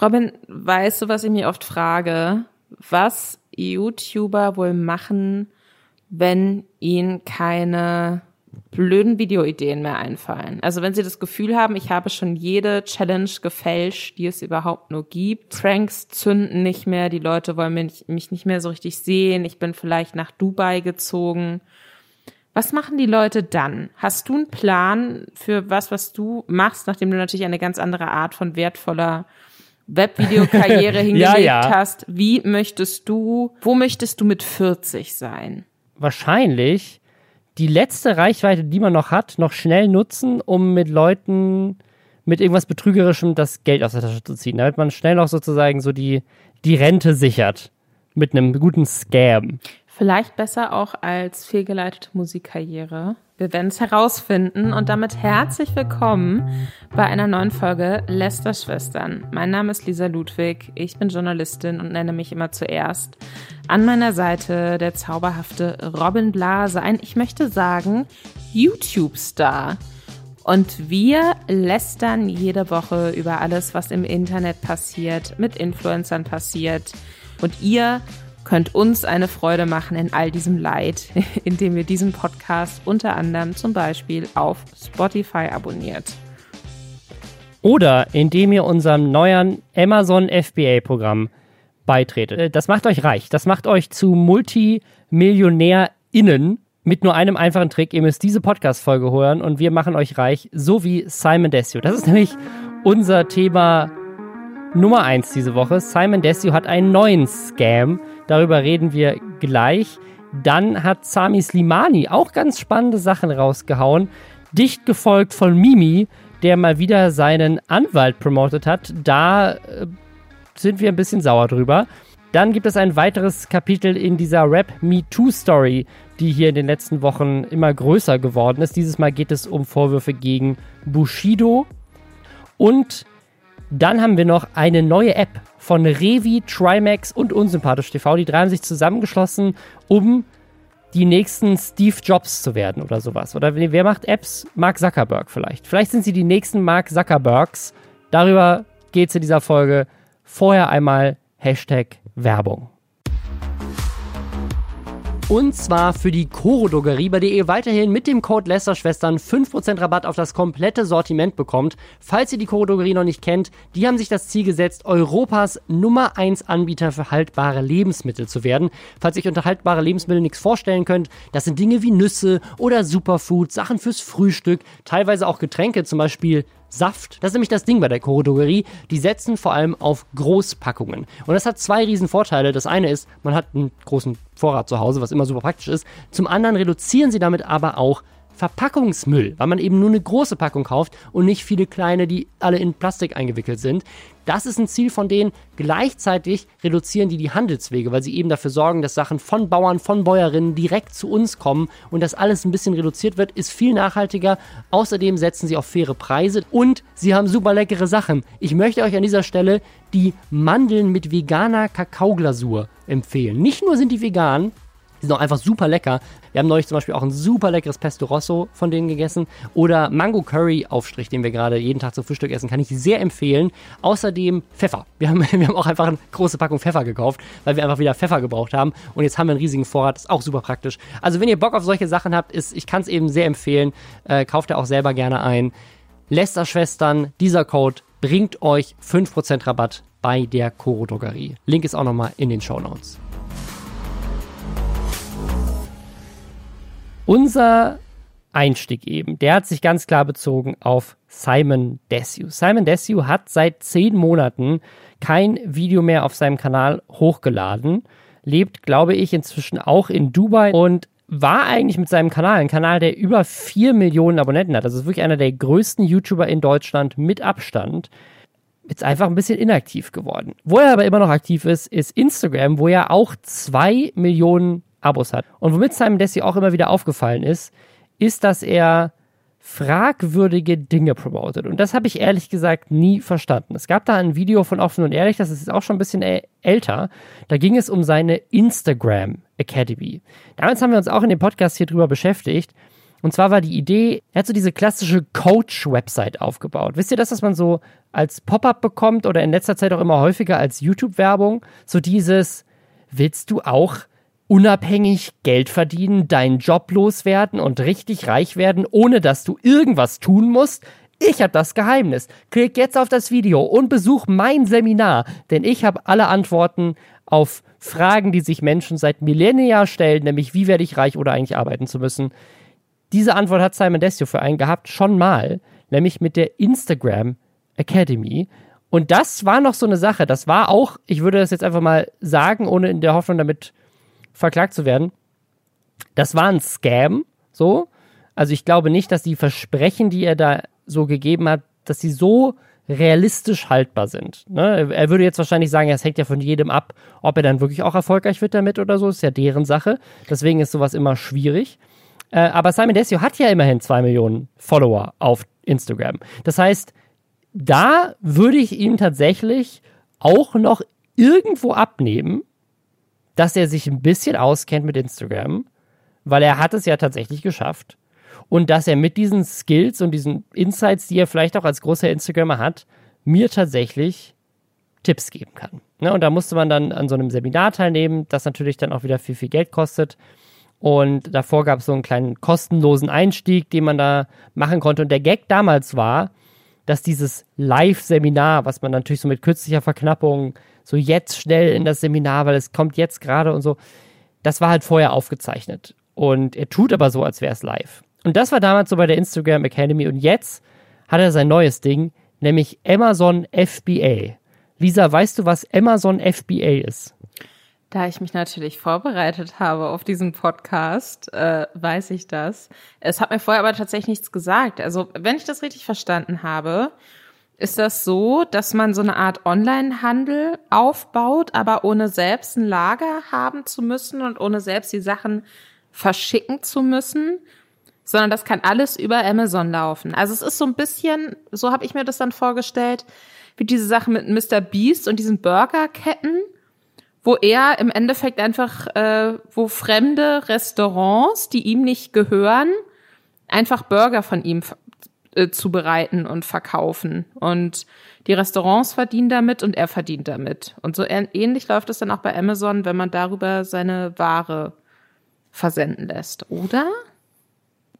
Robin, weißt du, was ich mir oft frage? Was YouTuber wohl machen, wenn ihnen keine blöden Videoideen mehr einfallen. Also wenn sie das Gefühl haben, ich habe schon jede Challenge gefälscht, die es überhaupt nur gibt. Pranks zünden nicht mehr, die Leute wollen mich, mich nicht mehr so richtig sehen, ich bin vielleicht nach Dubai gezogen. Was machen die Leute dann? Hast du einen Plan für was, was du machst, nachdem du natürlich eine ganz andere Art von wertvoller Webvideokarriere hingelegt ja, ja. hast? Wie möchtest du, wo möchtest du mit 40 sein? Wahrscheinlich die letzte Reichweite, die man noch hat, noch schnell nutzen, um mit Leuten mit irgendwas Betrügerischem das Geld aus der Tasche zu ziehen, damit man schnell noch sozusagen so die, die Rente sichert. Mit einem guten Scam. Vielleicht besser auch als fehlgeleitete Musikkarriere. Wir werden es herausfinden und damit herzlich willkommen bei einer neuen Folge Lester Schwestern. Mein Name ist Lisa Ludwig, ich bin Journalistin und nenne mich immer zuerst. An meiner Seite der zauberhafte Robin Blase, ein, ich möchte sagen, YouTube-Star. Und wir lästern jede Woche über alles, was im Internet passiert, mit Influencern passiert. Und ihr könnt uns eine Freude machen in all diesem Leid, indem ihr diesen Podcast unter anderem zum Beispiel auf Spotify abonniert. Oder indem ihr unserem neuen Amazon FBA-Programm beitretet. Äh, das macht euch reich. Das macht euch zu MultimillionärInnen mit nur einem einfachen Trick. Ihr müsst diese Podcast-Folge hören und wir machen euch reich, so wie Simon Desio. Das ist nämlich unser Thema Nummer eins diese Woche. Simon Desio hat einen neuen Scam. Darüber reden wir gleich. Dann hat Sami Slimani auch ganz spannende Sachen rausgehauen. Dicht gefolgt von Mimi, der mal wieder seinen Anwalt promotet hat. Da äh, sind wir ein bisschen sauer drüber. Dann gibt es ein weiteres Kapitel in dieser Rap Me Too Story, die hier in den letzten Wochen immer größer geworden ist. Dieses Mal geht es um Vorwürfe gegen Bushido. Und dann haben wir noch eine neue App von Revi, Trimax und Unsympathisch TV. Die drei haben sich zusammengeschlossen, um die nächsten Steve Jobs zu werden oder sowas. Oder wer macht Apps? Mark Zuckerberg vielleicht. Vielleicht sind sie die nächsten Mark Zuckerbergs. Darüber geht es in dieser Folge. Vorher einmal Hashtag Werbung. Und zwar für die Coro Drogerie, bei der ihr weiterhin mit dem Code Lästerschwestern 5% Rabatt auf das komplette Sortiment bekommt. Falls ihr die Coro Drogerie noch nicht kennt, die haben sich das Ziel gesetzt, Europas Nummer 1 Anbieter für haltbare Lebensmittel zu werden. Falls ihr euch unter haltbare Lebensmittel nichts vorstellen könnt, das sind Dinge wie Nüsse oder Superfood, Sachen fürs Frühstück, teilweise auch Getränke, zum Beispiel Saft. Das ist nämlich das Ding bei der Chorodrogerie. Die setzen vor allem auf Großpackungen. Und das hat zwei riesen Vorteile. Das eine ist, man hat einen großen Vorrat zu Hause, was immer super praktisch ist. Zum anderen reduzieren sie damit aber auch Verpackungsmüll, weil man eben nur eine große Packung kauft und nicht viele kleine, die alle in Plastik eingewickelt sind. Das ist ein Ziel von denen. Gleichzeitig reduzieren die die Handelswege, weil sie eben dafür sorgen, dass Sachen von Bauern, von Bäuerinnen direkt zu uns kommen und das alles ein bisschen reduziert wird, ist viel nachhaltiger. Außerdem setzen sie auf faire Preise und sie haben super leckere Sachen. Ich möchte euch an dieser Stelle die Mandeln mit veganer Kakaoglasur empfehlen. Nicht nur sind die vegan, die sind auch einfach super lecker. Wir haben neulich zum Beispiel auch ein super leckeres Pesto Rosso von denen gegessen. Oder Mango Curry Aufstrich, den wir gerade jeden Tag zum Frühstück essen, kann ich sehr empfehlen. Außerdem Pfeffer. Wir haben, wir haben auch einfach eine große Packung Pfeffer gekauft, weil wir einfach wieder Pfeffer gebraucht haben. Und jetzt haben wir einen riesigen Vorrat. Ist auch super praktisch. Also wenn ihr Bock auf solche Sachen habt, ist, ich kann es eben sehr empfehlen. Äh, kauft ihr auch selber gerne ein. Lester-Schwestern, dieser Code bringt euch 5% Rabatt bei der Koro Drogerie. Link ist auch nochmal in den Show Notes. Unser Einstieg eben, der hat sich ganz klar bezogen auf Simon Desue. Simon Desue hat seit zehn Monaten kein Video mehr auf seinem Kanal hochgeladen, lebt, glaube ich, inzwischen auch in Dubai und war eigentlich mit seinem Kanal, ein Kanal, der über vier Millionen Abonnenten hat. Das ist wirklich einer der größten YouTuber in Deutschland mit Abstand. Jetzt einfach ein bisschen inaktiv geworden. Wo er aber immer noch aktiv ist, ist Instagram, wo er auch zwei Millionen Abos hat. Und womit Simon Desi auch immer wieder aufgefallen ist, ist, dass er fragwürdige Dinge promotet. Und das habe ich ehrlich gesagt nie verstanden. Es gab da ein Video von Offen und Ehrlich, das ist auch schon ein bisschen älter. Da ging es um seine Instagram Academy. Damals haben wir uns auch in dem Podcast hier drüber beschäftigt. Und zwar war die Idee, er hat so diese klassische Coach-Website aufgebaut. Wisst ihr das, was man so als Pop-up bekommt oder in letzter Zeit auch immer häufiger als YouTube-Werbung? So dieses, willst du auch unabhängig Geld verdienen, deinen Job loswerden und richtig reich werden, ohne dass du irgendwas tun musst? Ich habe das Geheimnis. Klick jetzt auf das Video und besuch mein Seminar, denn ich habe alle Antworten auf Fragen, die sich Menschen seit Millennia stellen, nämlich wie werde ich reich oder eigentlich arbeiten zu müssen. Diese Antwort hat Simon Desio für einen gehabt, schon mal, nämlich mit der Instagram Academy. Und das war noch so eine Sache. Das war auch, ich würde das jetzt einfach mal sagen, ohne in der Hoffnung damit verklagt zu werden. Das war ein Scam, so. Also ich glaube nicht, dass die Versprechen, die er da so gegeben hat, dass sie so realistisch haltbar sind. Ne? Er würde jetzt wahrscheinlich sagen, es hängt ja von jedem ab, ob er dann wirklich auch erfolgreich wird damit oder so. Ist ja deren Sache. Deswegen ist sowas immer schwierig. Äh, aber Simon Desio hat ja immerhin zwei Millionen Follower auf Instagram. Das heißt, da würde ich ihm tatsächlich auch noch irgendwo abnehmen, dass er sich ein bisschen auskennt mit Instagram, weil er hat es ja tatsächlich geschafft und dass er mit diesen Skills und diesen Insights, die er vielleicht auch als großer Instagrammer hat, mir tatsächlich Tipps geben kann. Ne? Und da musste man dann an so einem Seminar teilnehmen, das natürlich dann auch wieder viel, viel Geld kostet. Und davor gab es so einen kleinen kostenlosen Einstieg, den man da machen konnte. Und der Gag damals war, dass dieses Live-Seminar, was man natürlich so mit künstlicher Verknappung, so jetzt schnell in das Seminar, weil es kommt jetzt gerade und so, das war halt vorher aufgezeichnet. Und er tut aber so, als wäre es live. Und das war damals so bei der Instagram Academy. Und jetzt hat er sein neues Ding, nämlich Amazon FBA. Lisa, weißt du, was Amazon FBA ist? Da ich mich natürlich vorbereitet habe auf diesen Podcast, äh, weiß ich das. Es hat mir vorher aber tatsächlich nichts gesagt. Also, wenn ich das richtig verstanden habe, ist das so, dass man so eine Art Online-Handel aufbaut, aber ohne selbst ein Lager haben zu müssen und ohne selbst die Sachen verschicken zu müssen, sondern das kann alles über Amazon laufen. Also es ist so ein bisschen, so habe ich mir das dann vorgestellt, wie diese Sache mit Mr. Beast und diesen Burgerketten, wo er im Endeffekt einfach, äh, wo fremde Restaurants, die ihm nicht gehören, einfach Burger von ihm äh, zubereiten und verkaufen. Und die Restaurants verdienen damit und er verdient damit. Und so ähnlich läuft es dann auch bei Amazon, wenn man darüber seine Ware versenden lässt, oder?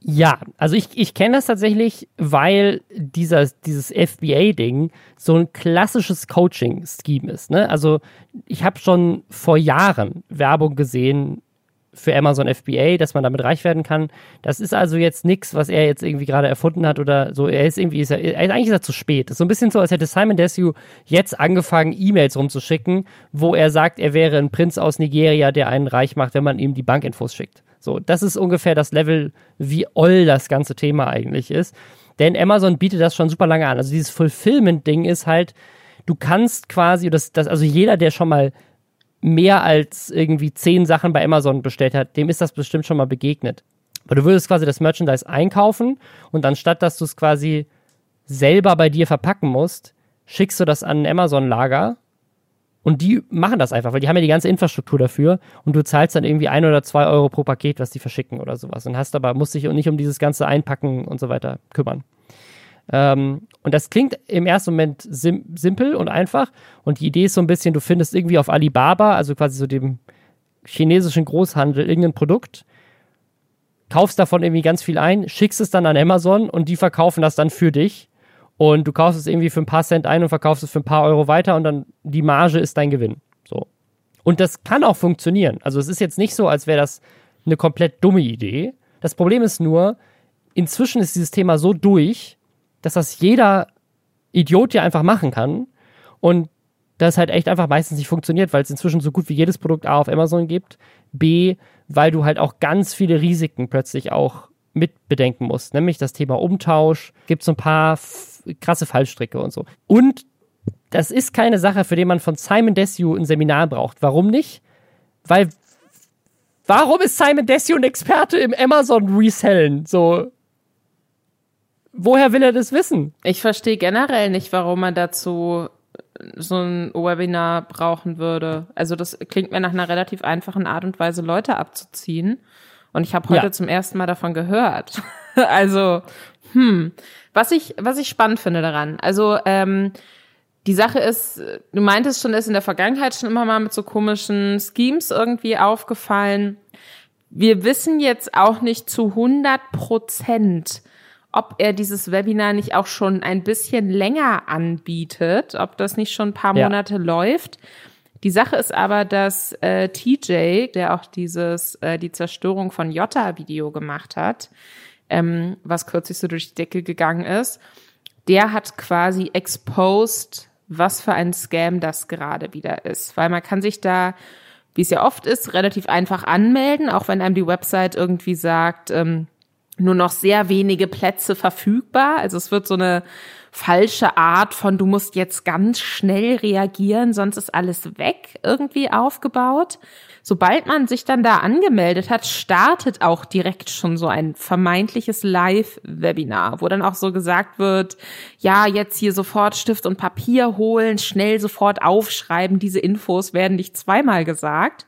Ja, also ich, ich kenne das tatsächlich, weil dieser, dieses FBA-Ding so ein klassisches Coaching-Scheme ist. Ne? Also ich habe schon vor Jahren Werbung gesehen für Amazon FBA, dass man damit reich werden kann. Das ist also jetzt nichts, was er jetzt irgendwie gerade erfunden hat oder so. Er ist irgendwie, ist er, eigentlich ist er zu spät. Das ist so ein bisschen so, als hätte Simon Desue jetzt angefangen, E-Mails rumzuschicken, wo er sagt, er wäre ein Prinz aus Nigeria, der einen reich macht, wenn man ihm die Bankinfos schickt. So, das ist ungefähr das Level, wie oll das ganze Thema eigentlich ist. Denn Amazon bietet das schon super lange an. Also dieses Fulfillment-Ding ist halt, du kannst quasi, das, das, also jeder, der schon mal mehr als irgendwie zehn Sachen bei Amazon bestellt hat, dem ist das bestimmt schon mal begegnet. Aber du würdest quasi das Merchandise einkaufen und anstatt, dass du es quasi selber bei dir verpacken musst, schickst du das an ein Amazon-Lager und die machen das einfach, weil die haben ja die ganze Infrastruktur dafür und du zahlst dann irgendwie ein oder zwei Euro pro Paket, was die verschicken oder sowas. Und hast aber, musst dich nicht um dieses ganze Einpacken und so weiter kümmern. Ähm, und das klingt im ersten Moment sim simpel und einfach. Und die Idee ist so ein bisschen, du findest irgendwie auf Alibaba, also quasi so dem chinesischen Großhandel, irgendein Produkt, kaufst davon irgendwie ganz viel ein, schickst es dann an Amazon und die verkaufen das dann für dich und du kaufst es irgendwie für ein paar Cent ein und verkaufst es für ein paar Euro weiter und dann die Marge ist dein Gewinn. So. Und das kann auch funktionieren. Also es ist jetzt nicht so, als wäre das eine komplett dumme Idee. Das Problem ist nur, inzwischen ist dieses Thema so durch, dass das jeder Idiot ja einfach machen kann und das halt echt einfach meistens nicht funktioniert, weil es inzwischen so gut wie jedes Produkt A auf Amazon gibt, B, weil du halt auch ganz viele Risiken plötzlich auch mit bedenken musst, nämlich das Thema Umtausch, gibt so ein paar krasse Fallstricke und so. Und das ist keine Sache, für die man von Simon Desue ein Seminar braucht. Warum nicht? Weil warum ist Simon Desue ein Experte im Amazon Resellen? So woher will er das wissen? Ich verstehe generell nicht, warum man dazu so ein Webinar brauchen würde. Also das klingt mir nach einer relativ einfachen Art und Weise, Leute abzuziehen Und ich habe heute Ja. zum ersten Mal davon gehört. also, hm. Was ich, was ich spannend finde daran, also ähm, die Sache ist, du meintest schon, ist in der Vergangenheit schon immer mal mit so komischen Schemes irgendwie aufgefallen. Wir wissen jetzt auch nicht zu 100 Prozent, ob er dieses Webinar nicht auch schon ein bisschen länger anbietet, ob das nicht schon ein paar Ja. Monate läuft. Die Sache ist aber, dass äh, TJ, der auch dieses äh, die Zerstörung von Jota Video gemacht hat, ähm, was kürzlich so durch die Decke gegangen ist, der hat quasi exposed, was für ein Scam das gerade wieder ist. Weil man kann sich da, wie es ja oft ist, relativ einfach anmelden, auch wenn einem die Website irgendwie sagt, ähm, nur noch sehr wenige Plätze verfügbar. Also es wird so eine falsche Art von, du musst jetzt ganz schnell reagieren, sonst ist alles weg, irgendwie aufgebaut. Sobald man sich dann da angemeldet hat, startet auch direkt schon so ein vermeintliches Live-Webinar, wo dann auch so gesagt wird, ja, jetzt hier sofort Stift und Papier holen, schnell sofort aufschreiben, diese Infos werden nicht zweimal gesagt.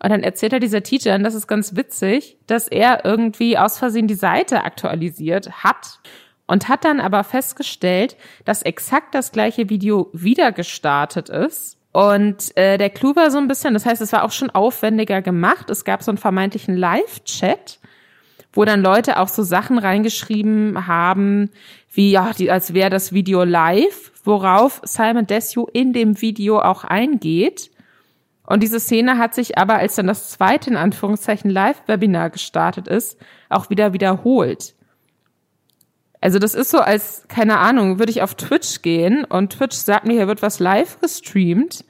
Und dann erzählt er dieser Teacher, und das ist ganz witzig, dass er irgendwie aus Versehen die Seite aktualisiert hat und hat dann aber festgestellt, dass exakt das gleiche Video wieder gestartet ist. Und äh, der Clou war so ein bisschen, das heißt, es war auch schon aufwendiger gemacht. Es gab so einen vermeintlichen Live-Chat, wo dann Leute auch so Sachen reingeschrieben haben, wie ja, die, als wäre das Video live, worauf Simon Desue in dem Video auch eingeht. Und diese Szene hat sich aber, als dann das zweite in Anführungszeichen Live-Webinar gestartet ist, auch wieder wiederholt. Also das ist so, als, keine Ahnung, würde ich auf Twitch gehen und Twitch sagt mir, hier wird was live gestreamt.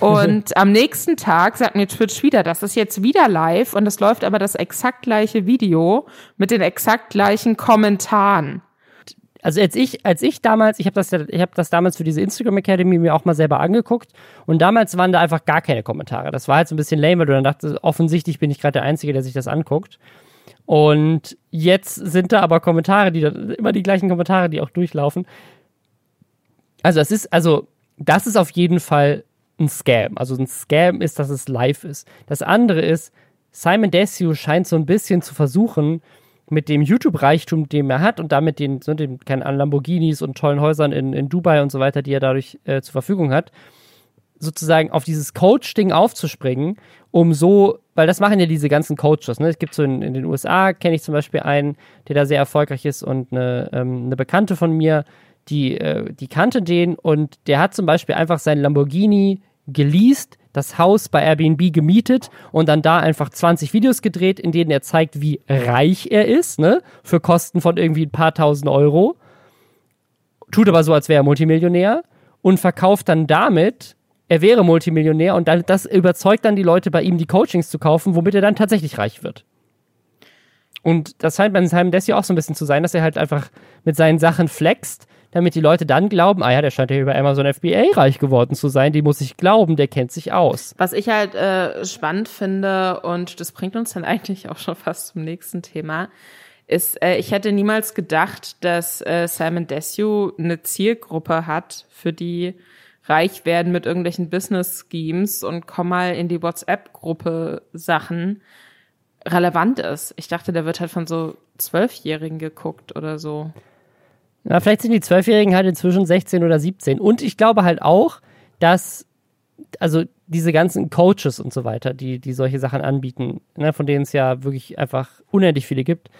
Und am nächsten Tag sagt mir Twitch wieder, das ist jetzt wieder live und es läuft aber das exakt gleiche Video mit den exakt gleichen Kommentaren. Also als ich, als ich damals, ich habe das, habe das damals für diese Instagram Academy mir auch mal selber angeguckt und damals waren da einfach gar keine Kommentare. Das war halt so ein bisschen lame, weil du dann dachtest, offensichtlich bin ich gerade der Einzige, der sich das anguckt. Und jetzt sind da aber Kommentare, die dann immer die gleichen Kommentare, die auch durchlaufen. Also es ist, also das ist auf jeden Fall ein Scam. Also ein Scam ist, dass es live ist. Das andere ist, Simon Desue scheint so ein bisschen zu versuchen, mit dem YouTube-Reichtum, den er hat und damit den, so den keine Ahnung, Lamborghinis und tollen Häusern in, in Dubai und so weiter, die er dadurch äh, zur Verfügung hat, sozusagen auf dieses Coach-Ding aufzuspringen, um so, weil das machen ja diese ganzen Coaches, ne? Es gibt so in, in den USA, kenne ich zum Beispiel einen, der da sehr erfolgreich ist und eine, ähm, eine Bekannte von mir, die, äh, die kannte den und der hat zum Beispiel einfach seinen Lamborghini geleast, das Haus bei Airbnb gemietet und dann da einfach 20 Videos gedreht, in denen er zeigt, wie reich er ist, ne? Für Kosten von irgendwie ein paar tausend Euro. Tut aber so, als wäre er Multimillionär und verkauft dann damit, er wäre Multimillionär und dann, das überzeugt dann die Leute bei ihm, die Coachings zu kaufen, womit er dann tatsächlich reich wird. Und das scheint bei Simon Desio auch so ein bisschen zu sein, dass er halt einfach mit seinen Sachen flext, damit die Leute dann glauben, ah ja, der scheint ja über Amazon FBA reich geworden zu sein, die muss ich glauben, der kennt sich aus. Was ich halt äh, spannend finde, und das bringt uns dann eigentlich auch schon fast zum nächsten Thema, ist, äh, ich hätte niemals gedacht, dass äh, Simon Desue eine Zielgruppe hat, für die reich werden mit irgendwelchen Business-Schemes und komm mal in die WhatsApp-Gruppe Sachen relevant ist. Ich dachte, der wird halt von so Zwölfjährigen geguckt oder so. Ja, vielleicht sind die Zwölfjährigen halt inzwischen 16 oder 17. Und ich glaube halt auch, dass, also diese ganzen Coaches und so weiter, die, die solche Sachen anbieten, ne, von denen es ja wirklich einfach unendlich viele gibt,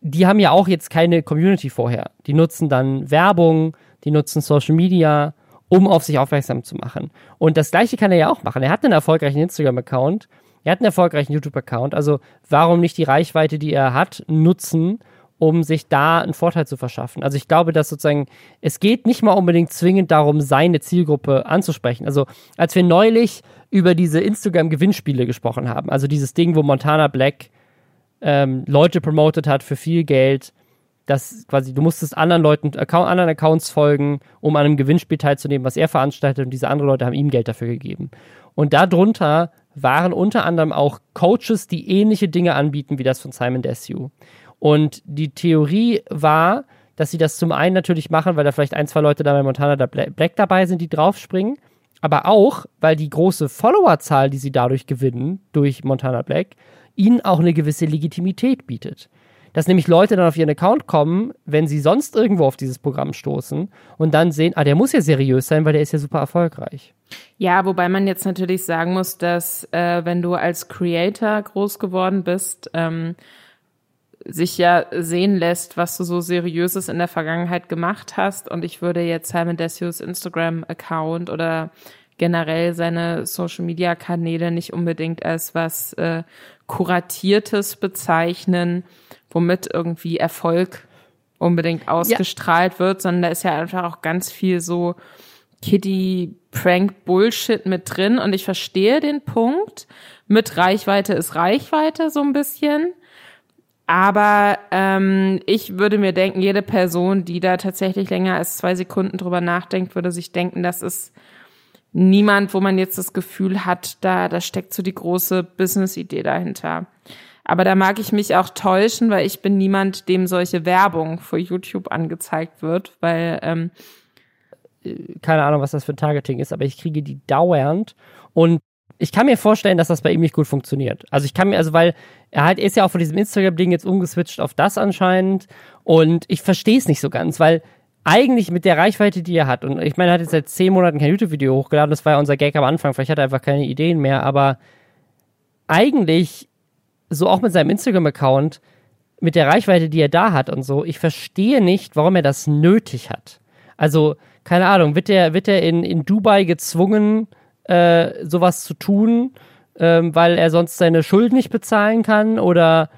die haben ja auch jetzt keine Community vorher. Die nutzen dann Werbung, die nutzen Social Media, um auf sich aufmerksam zu machen. Und das gleiche kann er ja auch machen. Er hat einen erfolgreichen Instagram-Account, er hat einen erfolgreichen YouTube-Account. Also warum nicht die Reichweite, die er hat, nutzen, um sich da einen Vorteil zu verschaffen? Also ich glaube, dass sozusagen, es geht nicht mal unbedingt zwingend darum, seine Zielgruppe anzusprechen. Also als wir neulich über diese Instagram-Gewinnspiele gesprochen haben, also dieses Ding, wo Montana Black ähm, Leute promotet hat für viel Geld, dass quasi du musstest anderen Leuten, Account, anderen Accounts folgen, um an einem Gewinnspiel teilzunehmen, was er veranstaltet und diese anderen Leute haben ihm Geld dafür gegeben. Und darunter waren unter anderem auch Coaches, die ähnliche Dinge anbieten wie das von Simon Desue. Und die Theorie war, dass sie das zum einen natürlich machen, weil da vielleicht ein, zwei Leute da bei Montana Black dabei sind, die draufspringen, aber auch, weil die große Followerzahl, die sie dadurch gewinnen, durch Montana Black, ihnen auch eine gewisse Legitimität bietet. Dass nämlich Leute dann auf ihren Account kommen, wenn sie sonst irgendwo auf dieses Programm stoßen und dann sehen, ah, der muss ja seriös sein, weil der ist ja super erfolgreich. Ja, wobei man jetzt natürlich sagen muss, dass äh, wenn du als Creator groß geworden bist, ähm, sich ja sehen lässt, was du so Seriöses in der Vergangenheit gemacht hast. Und ich würde jetzt Simon Desius Instagram-Account oder generell seine Social-Media-Kanäle nicht unbedingt als was äh, Kuratiertes bezeichnen, womit irgendwie Erfolg unbedingt ausgestrahlt ja. wird, sondern da ist ja einfach auch ganz viel so Kitty-Prank-Bullshit mit drin. Und ich verstehe den Punkt. Mit Reichweite ist Reichweite so ein bisschen. Aber ähm, ich würde mir denken, jede Person, die da tatsächlich länger als zwei Sekunden drüber nachdenkt, würde sich denken, das ist niemand, wo man jetzt das Gefühl hat, da, da steckt so die große Business-Idee dahinter. Aber da mag ich mich auch täuschen, weil ich bin niemand, dem solche Werbung vor YouTube angezeigt wird, weil ähm, keine Ahnung, was das für ein Targeting ist, aber ich kriege die dauernd und ich kann mir vorstellen, dass das bei ihm nicht gut funktioniert. Also ich kann mir, also weil er halt ist ja auch von diesem Instagram-Ding jetzt umgeswitcht auf das anscheinend und ich verstehe es nicht so ganz, weil eigentlich mit der Reichweite, die er hat, und ich meine, er hat jetzt seit zehn Monaten kein YouTube-Video hochgeladen, das war ja unser Gag am Anfang, vielleicht hat er einfach keine Ideen mehr, aber eigentlich, so auch mit seinem Instagram-Account, mit der Reichweite, die er da hat und so, ich verstehe nicht, warum er das nötig hat. Also, keine Ahnung, wird er, wird er in, in Dubai gezwungen, äh, sowas zu tun, ähm, weil er sonst seine Schuld nicht bezahlen kann oder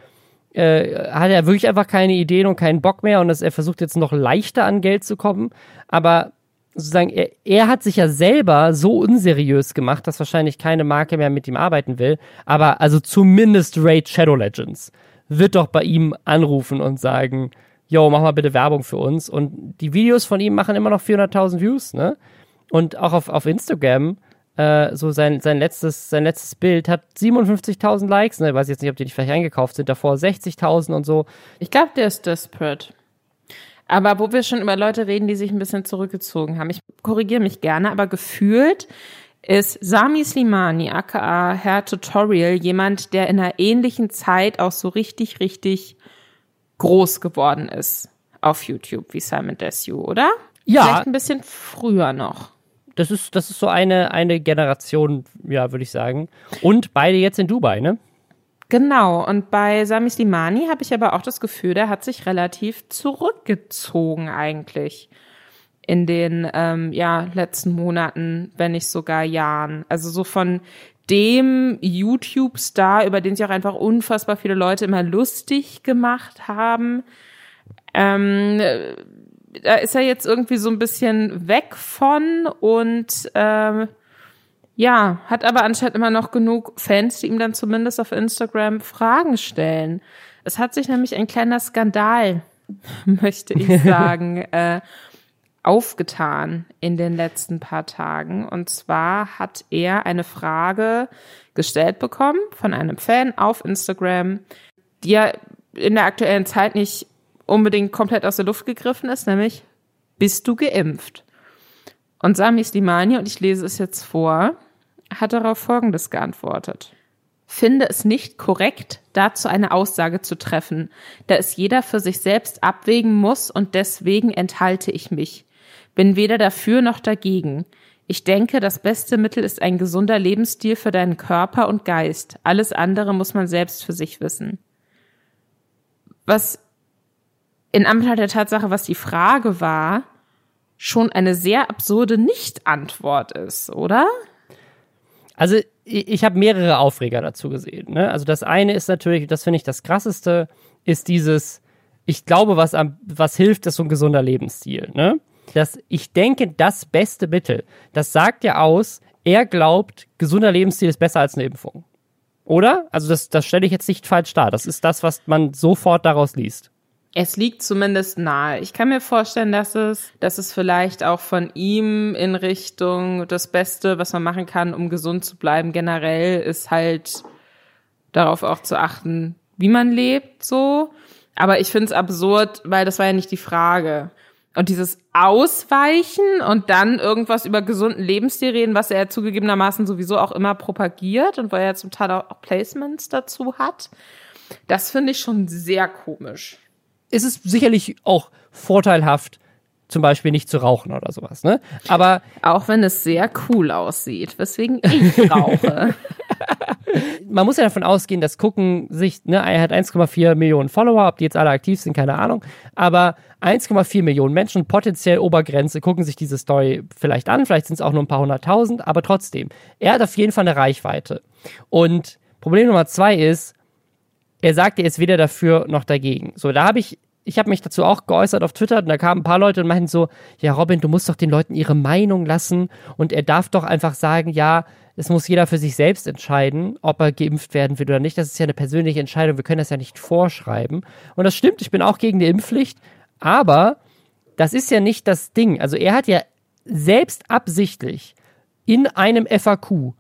äh, hat er wirklich einfach keine Ideen und keinen Bock mehr und dass er versucht jetzt noch leichter an Geld zu kommen. Aber sozusagen, er, er hat sich ja selber so unseriös gemacht, dass wahrscheinlich keine Marke mehr mit ihm arbeiten will. Aber also zumindest Raid Shadow Legends wird doch bei ihm anrufen und sagen, yo, mach mal bitte Werbung für uns. Und die Videos von ihm machen immer noch 400.000 Views, ne? Und auch auf, auf Instagram äh, so sein, sein, letztes, sein letztes Bild hat 57.000 Likes. Ne? Ich weiß jetzt nicht, ob die nicht vielleicht eingekauft sind, davor 60.000 und so. Ich glaube, der ist desperate. Aber wo wir schon über Leute reden, die sich ein bisschen zurückgezogen haben, ich korrigiere mich gerne, aber gefühlt ist Sami Slimani, aka Herr Tutorial, jemand, der in einer ähnlichen Zeit auch so richtig, richtig groß geworden ist auf YouTube wie Simon Desue, oder? Ja. Vielleicht ein bisschen früher noch das ist, das ist so eine, eine Generation, ja, würde ich sagen. Und beide jetzt in Dubai, ne? Genau, und bei Sami Slimani habe ich aber auch das Gefühl, der hat sich relativ zurückgezogen eigentlich in den ähm, ja, letzten Monaten, wenn nicht sogar Jahren. Also so von dem YouTube-Star, über den sich auch einfach unfassbar viele Leute immer lustig gemacht haben, ähm, da ist er jetzt irgendwie so ein bisschen weg von und ähm, ja, hat aber anscheinend immer noch genug Fans, die ihm dann zumindest auf Instagram Fragen stellen. Es hat sich nämlich ein kleiner Skandal, möchte ich sagen, äh, aufgetan in den letzten paar Tagen. Und zwar hat er eine Frage gestellt bekommen von einem Fan auf Instagram, die er in der aktuellen Zeit nicht unbedingt komplett aus der Luft gegriffen ist, nämlich bist du geimpft? Und Sami Slimani, und ich lese es jetzt vor, hat darauf Folgendes geantwortet. Finde es nicht korrekt, dazu eine Aussage zu treffen, da es jeder für sich selbst abwägen muss und deswegen enthalte ich mich. Bin weder dafür noch dagegen. Ich denke, das beste Mittel ist ein gesunder Lebensstil für deinen Körper und Geist. Alles andere muss man selbst für sich wissen. Was in Anbetracht der Tatsache, was die Frage war, schon eine sehr absurde Nicht-Antwort ist, oder? Also ich, ich habe mehrere Aufreger dazu gesehen. Ne? Also das eine ist natürlich, das finde ich das krasseste, ist dieses, ich glaube, was, am, was hilft, ist so ein gesunder Lebensstil. Ne? Das, ich denke, das beste Mittel, das sagt ja aus, er glaubt, gesunder Lebensstil ist besser als eine Impfung. Oder? Also das, das stelle ich jetzt nicht falsch dar. Das ist das, was man sofort daraus liest. Es liegt zumindest nahe. Ich kann mir vorstellen, dass es, dass es vielleicht auch von ihm in Richtung das Beste, was man machen kann, um gesund zu bleiben, generell ist halt darauf auch zu achten, wie man lebt, so. Aber ich finde es absurd, weil das war ja nicht die Frage. Und dieses Ausweichen und dann irgendwas über gesunden Lebensstil reden, was er zugegebenermaßen sowieso auch immer propagiert und wo er zum Teil auch Placements dazu hat, das finde ich schon sehr komisch. Es ist sicherlich auch vorteilhaft, zum Beispiel nicht zu rauchen oder sowas, ne? Aber auch wenn es sehr cool aussieht, weswegen ich rauche. Man muss ja davon ausgehen, dass gucken sich, ne, er hat 1,4 Millionen Follower, ob die jetzt alle aktiv sind, keine Ahnung, aber 1,4 Millionen Menschen, potenziell Obergrenze, gucken sich diese Story vielleicht an, vielleicht sind es auch nur ein paar hunderttausend, aber trotzdem, er hat auf jeden Fall eine Reichweite. Und Problem Nummer zwei ist, er sagt, er ist weder dafür noch dagegen. So, da habe ich ich habe mich dazu auch geäußert auf Twitter und da kamen ein paar Leute und meinten so, ja Robin, du musst doch den Leuten ihre Meinung lassen und er darf doch einfach sagen, ja, es muss jeder für sich selbst entscheiden, ob er geimpft werden will oder nicht. Das ist ja eine persönliche Entscheidung, wir können das ja nicht vorschreiben. Und das stimmt, ich bin auch gegen die Impfpflicht, aber das ist ja nicht das Ding. Also er hat ja selbst absichtlich in einem FAQ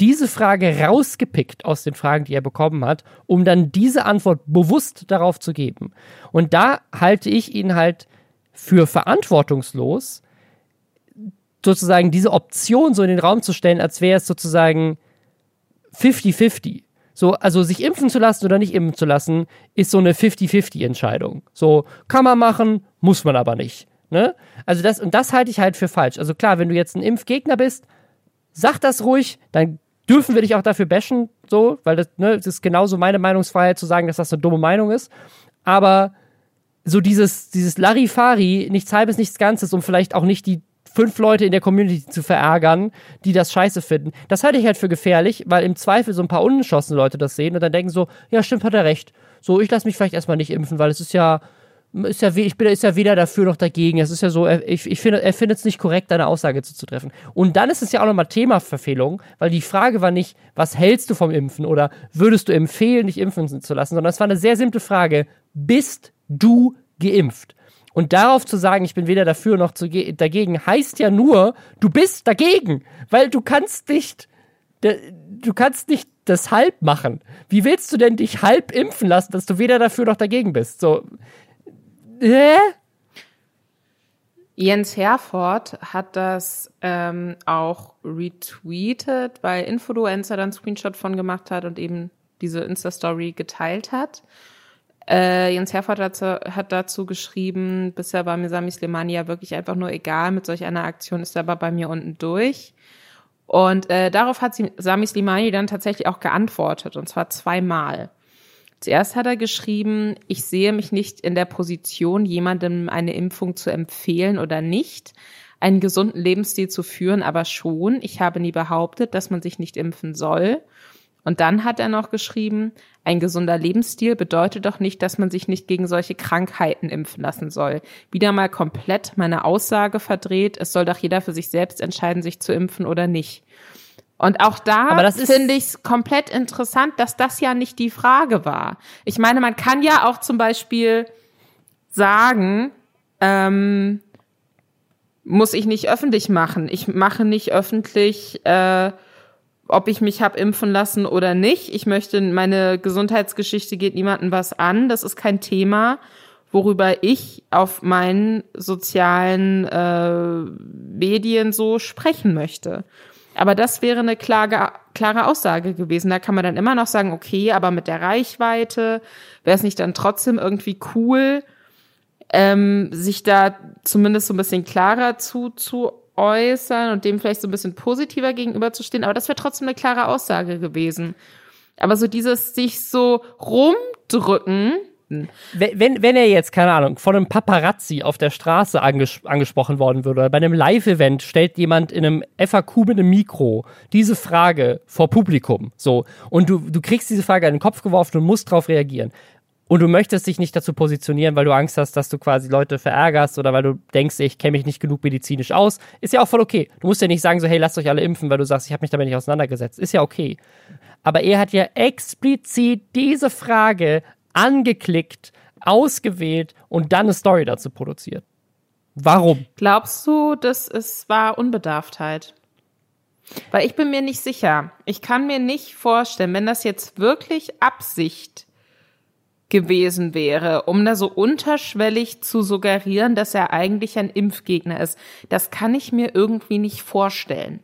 diese Frage rausgepickt aus den Fragen, die er bekommen hat, um dann diese Antwort bewusst darauf zu geben. Und da halte ich ihn halt für verantwortungslos, sozusagen diese Option so in den Raum zu stellen, als wäre es sozusagen 50-50. So, also sich impfen zu lassen oder nicht impfen zu lassen, ist so eine 50-50-Entscheidung. So, kann man machen, muss man aber nicht. Ne? Also das, und das halte ich halt für falsch. Also klar, wenn du jetzt ein Impfgegner bist, sag das ruhig, dann dürfen wir dich auch dafür bashen, so, weil das, ne, das ist genauso meine Meinungsfreiheit zu sagen, dass das eine dumme Meinung ist. Aber so dieses, dieses Larifari, nichts halbes, nichts Ganzes, um vielleicht auch nicht die fünf Leute in der Community zu verärgern, die das scheiße finden. Das halte ich halt für gefährlich, weil im Zweifel so ein paar unentschlossene Leute das sehen und dann denken so, ja, stimmt, hat er recht. So, ich lasse mich vielleicht erstmal nicht impfen, weil es ist ja, ist ja, ich bin, ist ja weder dafür noch dagegen. Es ist ja so, ich, ich finde, er findet es nicht korrekt, eine Aussage zuzutreffen. Und dann ist es ja auch nochmal Themaverfehlung, weil die Frage war nicht, was hältst du vom Impfen oder würdest du empfehlen, dich impfen zu lassen, sondern es war eine sehr simple Frage, bist du geimpft? Und darauf zu sagen, ich bin weder dafür noch dagegen, heißt ja nur, du bist dagegen, weil du kannst nicht, du kannst nicht das halb machen. Wie willst du denn dich halb impfen lassen, dass du weder dafür noch dagegen bist? So, Hä? Jens Herford hat das ähm, auch retweetet, weil Influencer dann Screenshot von gemacht hat und eben diese Insta-Story geteilt hat. Äh, Jens Herford hat, hat, dazu geschrieben, bisher war mir Sami Slimani ja wirklich einfach nur egal, mit solch einer Aktion ist er aber bei mir unten durch. Und äh, darauf hat Sami Slimani dann tatsächlich auch geantwortet, und zwar zweimal. Zuerst hat er geschrieben, ich sehe mich nicht in der Position, jemandem eine Impfung zu empfehlen oder nicht, einen gesunden Lebensstil zu führen, aber schon. Ich habe nie behauptet, dass man sich nicht impfen soll. Und dann hat er noch geschrieben, ein gesunder Lebensstil bedeutet doch nicht, dass man sich nicht gegen solche Krankheiten impfen lassen soll. Wieder mal komplett meine Aussage verdreht, es soll doch jeder für sich selbst entscheiden, sich zu impfen oder nicht. Und auch da finde ich es komplett interessant, dass das ja nicht die Frage war. Ich meine, man kann ja auch zum Beispiel sagen, ähm, muss ich nicht öffentlich machen. Ich mache nicht öffentlich, äh, ob ich mich hab impfen lassen oder nicht. Ich möchte, meine Gesundheitsgeschichte geht niemandem was an. Das ist kein Thema, worüber ich auf meinen sozialen äh, Medien so sprechen möchte. Aber das wäre eine klare, klare Aussage gewesen. Da kann man dann immer noch sagen, okay, aber mit der Reichweite wäre es nicht dann trotzdem irgendwie cool, ähm, sich da zumindest so ein bisschen klarer zu, zu äußern und dem vielleicht so ein bisschen positiver gegenüberzustehen. Aber das wäre trotzdem eine klare Aussage gewesen. Aber so dieses sich so rumdrücken, wenn, wenn er jetzt, keine Ahnung, von einem Paparazzi auf der Straße anges angesprochen worden würde oder bei einem Live-Event stellt jemand in einem FAQ mit einem Mikro diese Frage vor Publikum, so, und du, du kriegst diese Frage an den Kopf geworfen und musst darauf reagieren. Und du möchtest dich nicht dazu positionieren, weil du Angst hast, dass du quasi Leute verärgerst oder weil du denkst, ich kenne mich nicht genug medizinisch aus. Ist ja auch voll okay. Du musst ja nicht sagen, so, hey, lasst euch alle impfen, weil du sagst, ich habe mich damit nicht auseinandergesetzt. Ist ja okay. Aber er hat ja explizit diese Frage angeklickt, ausgewählt und dann eine Story dazu produziert. Warum? Glaubst du, dass es war Unbedarftheit? Weil ich bin mir nicht sicher. Ich kann mir nicht vorstellen, wenn das jetzt wirklich Absicht gewesen wäre, um da so unterschwellig zu suggerieren, dass er eigentlich ein Impfgegner ist. Das kann ich mir irgendwie nicht vorstellen.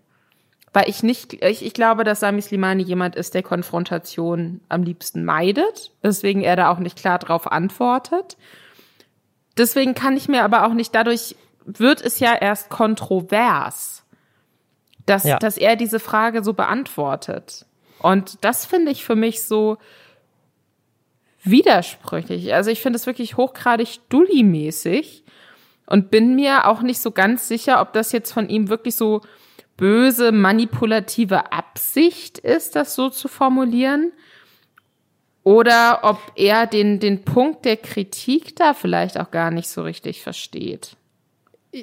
Weil ich nicht, ich, ich glaube, dass Sami Slimani jemand ist, der Konfrontation am liebsten meidet, deswegen er da auch nicht klar drauf antwortet. Deswegen kann ich mir aber auch nicht, dadurch wird es ja erst kontrovers, dass, ja. dass er diese Frage so beantwortet. Und das finde ich für mich so, widersprüchlich. Also ich finde es wirklich hochgradig Dulli-mäßig und bin mir auch nicht so ganz sicher, ob das jetzt von ihm wirklich so böse, manipulative Absicht ist, das so zu formulieren. Oder ob er den, den Punkt der Kritik da vielleicht auch gar nicht so richtig versteht.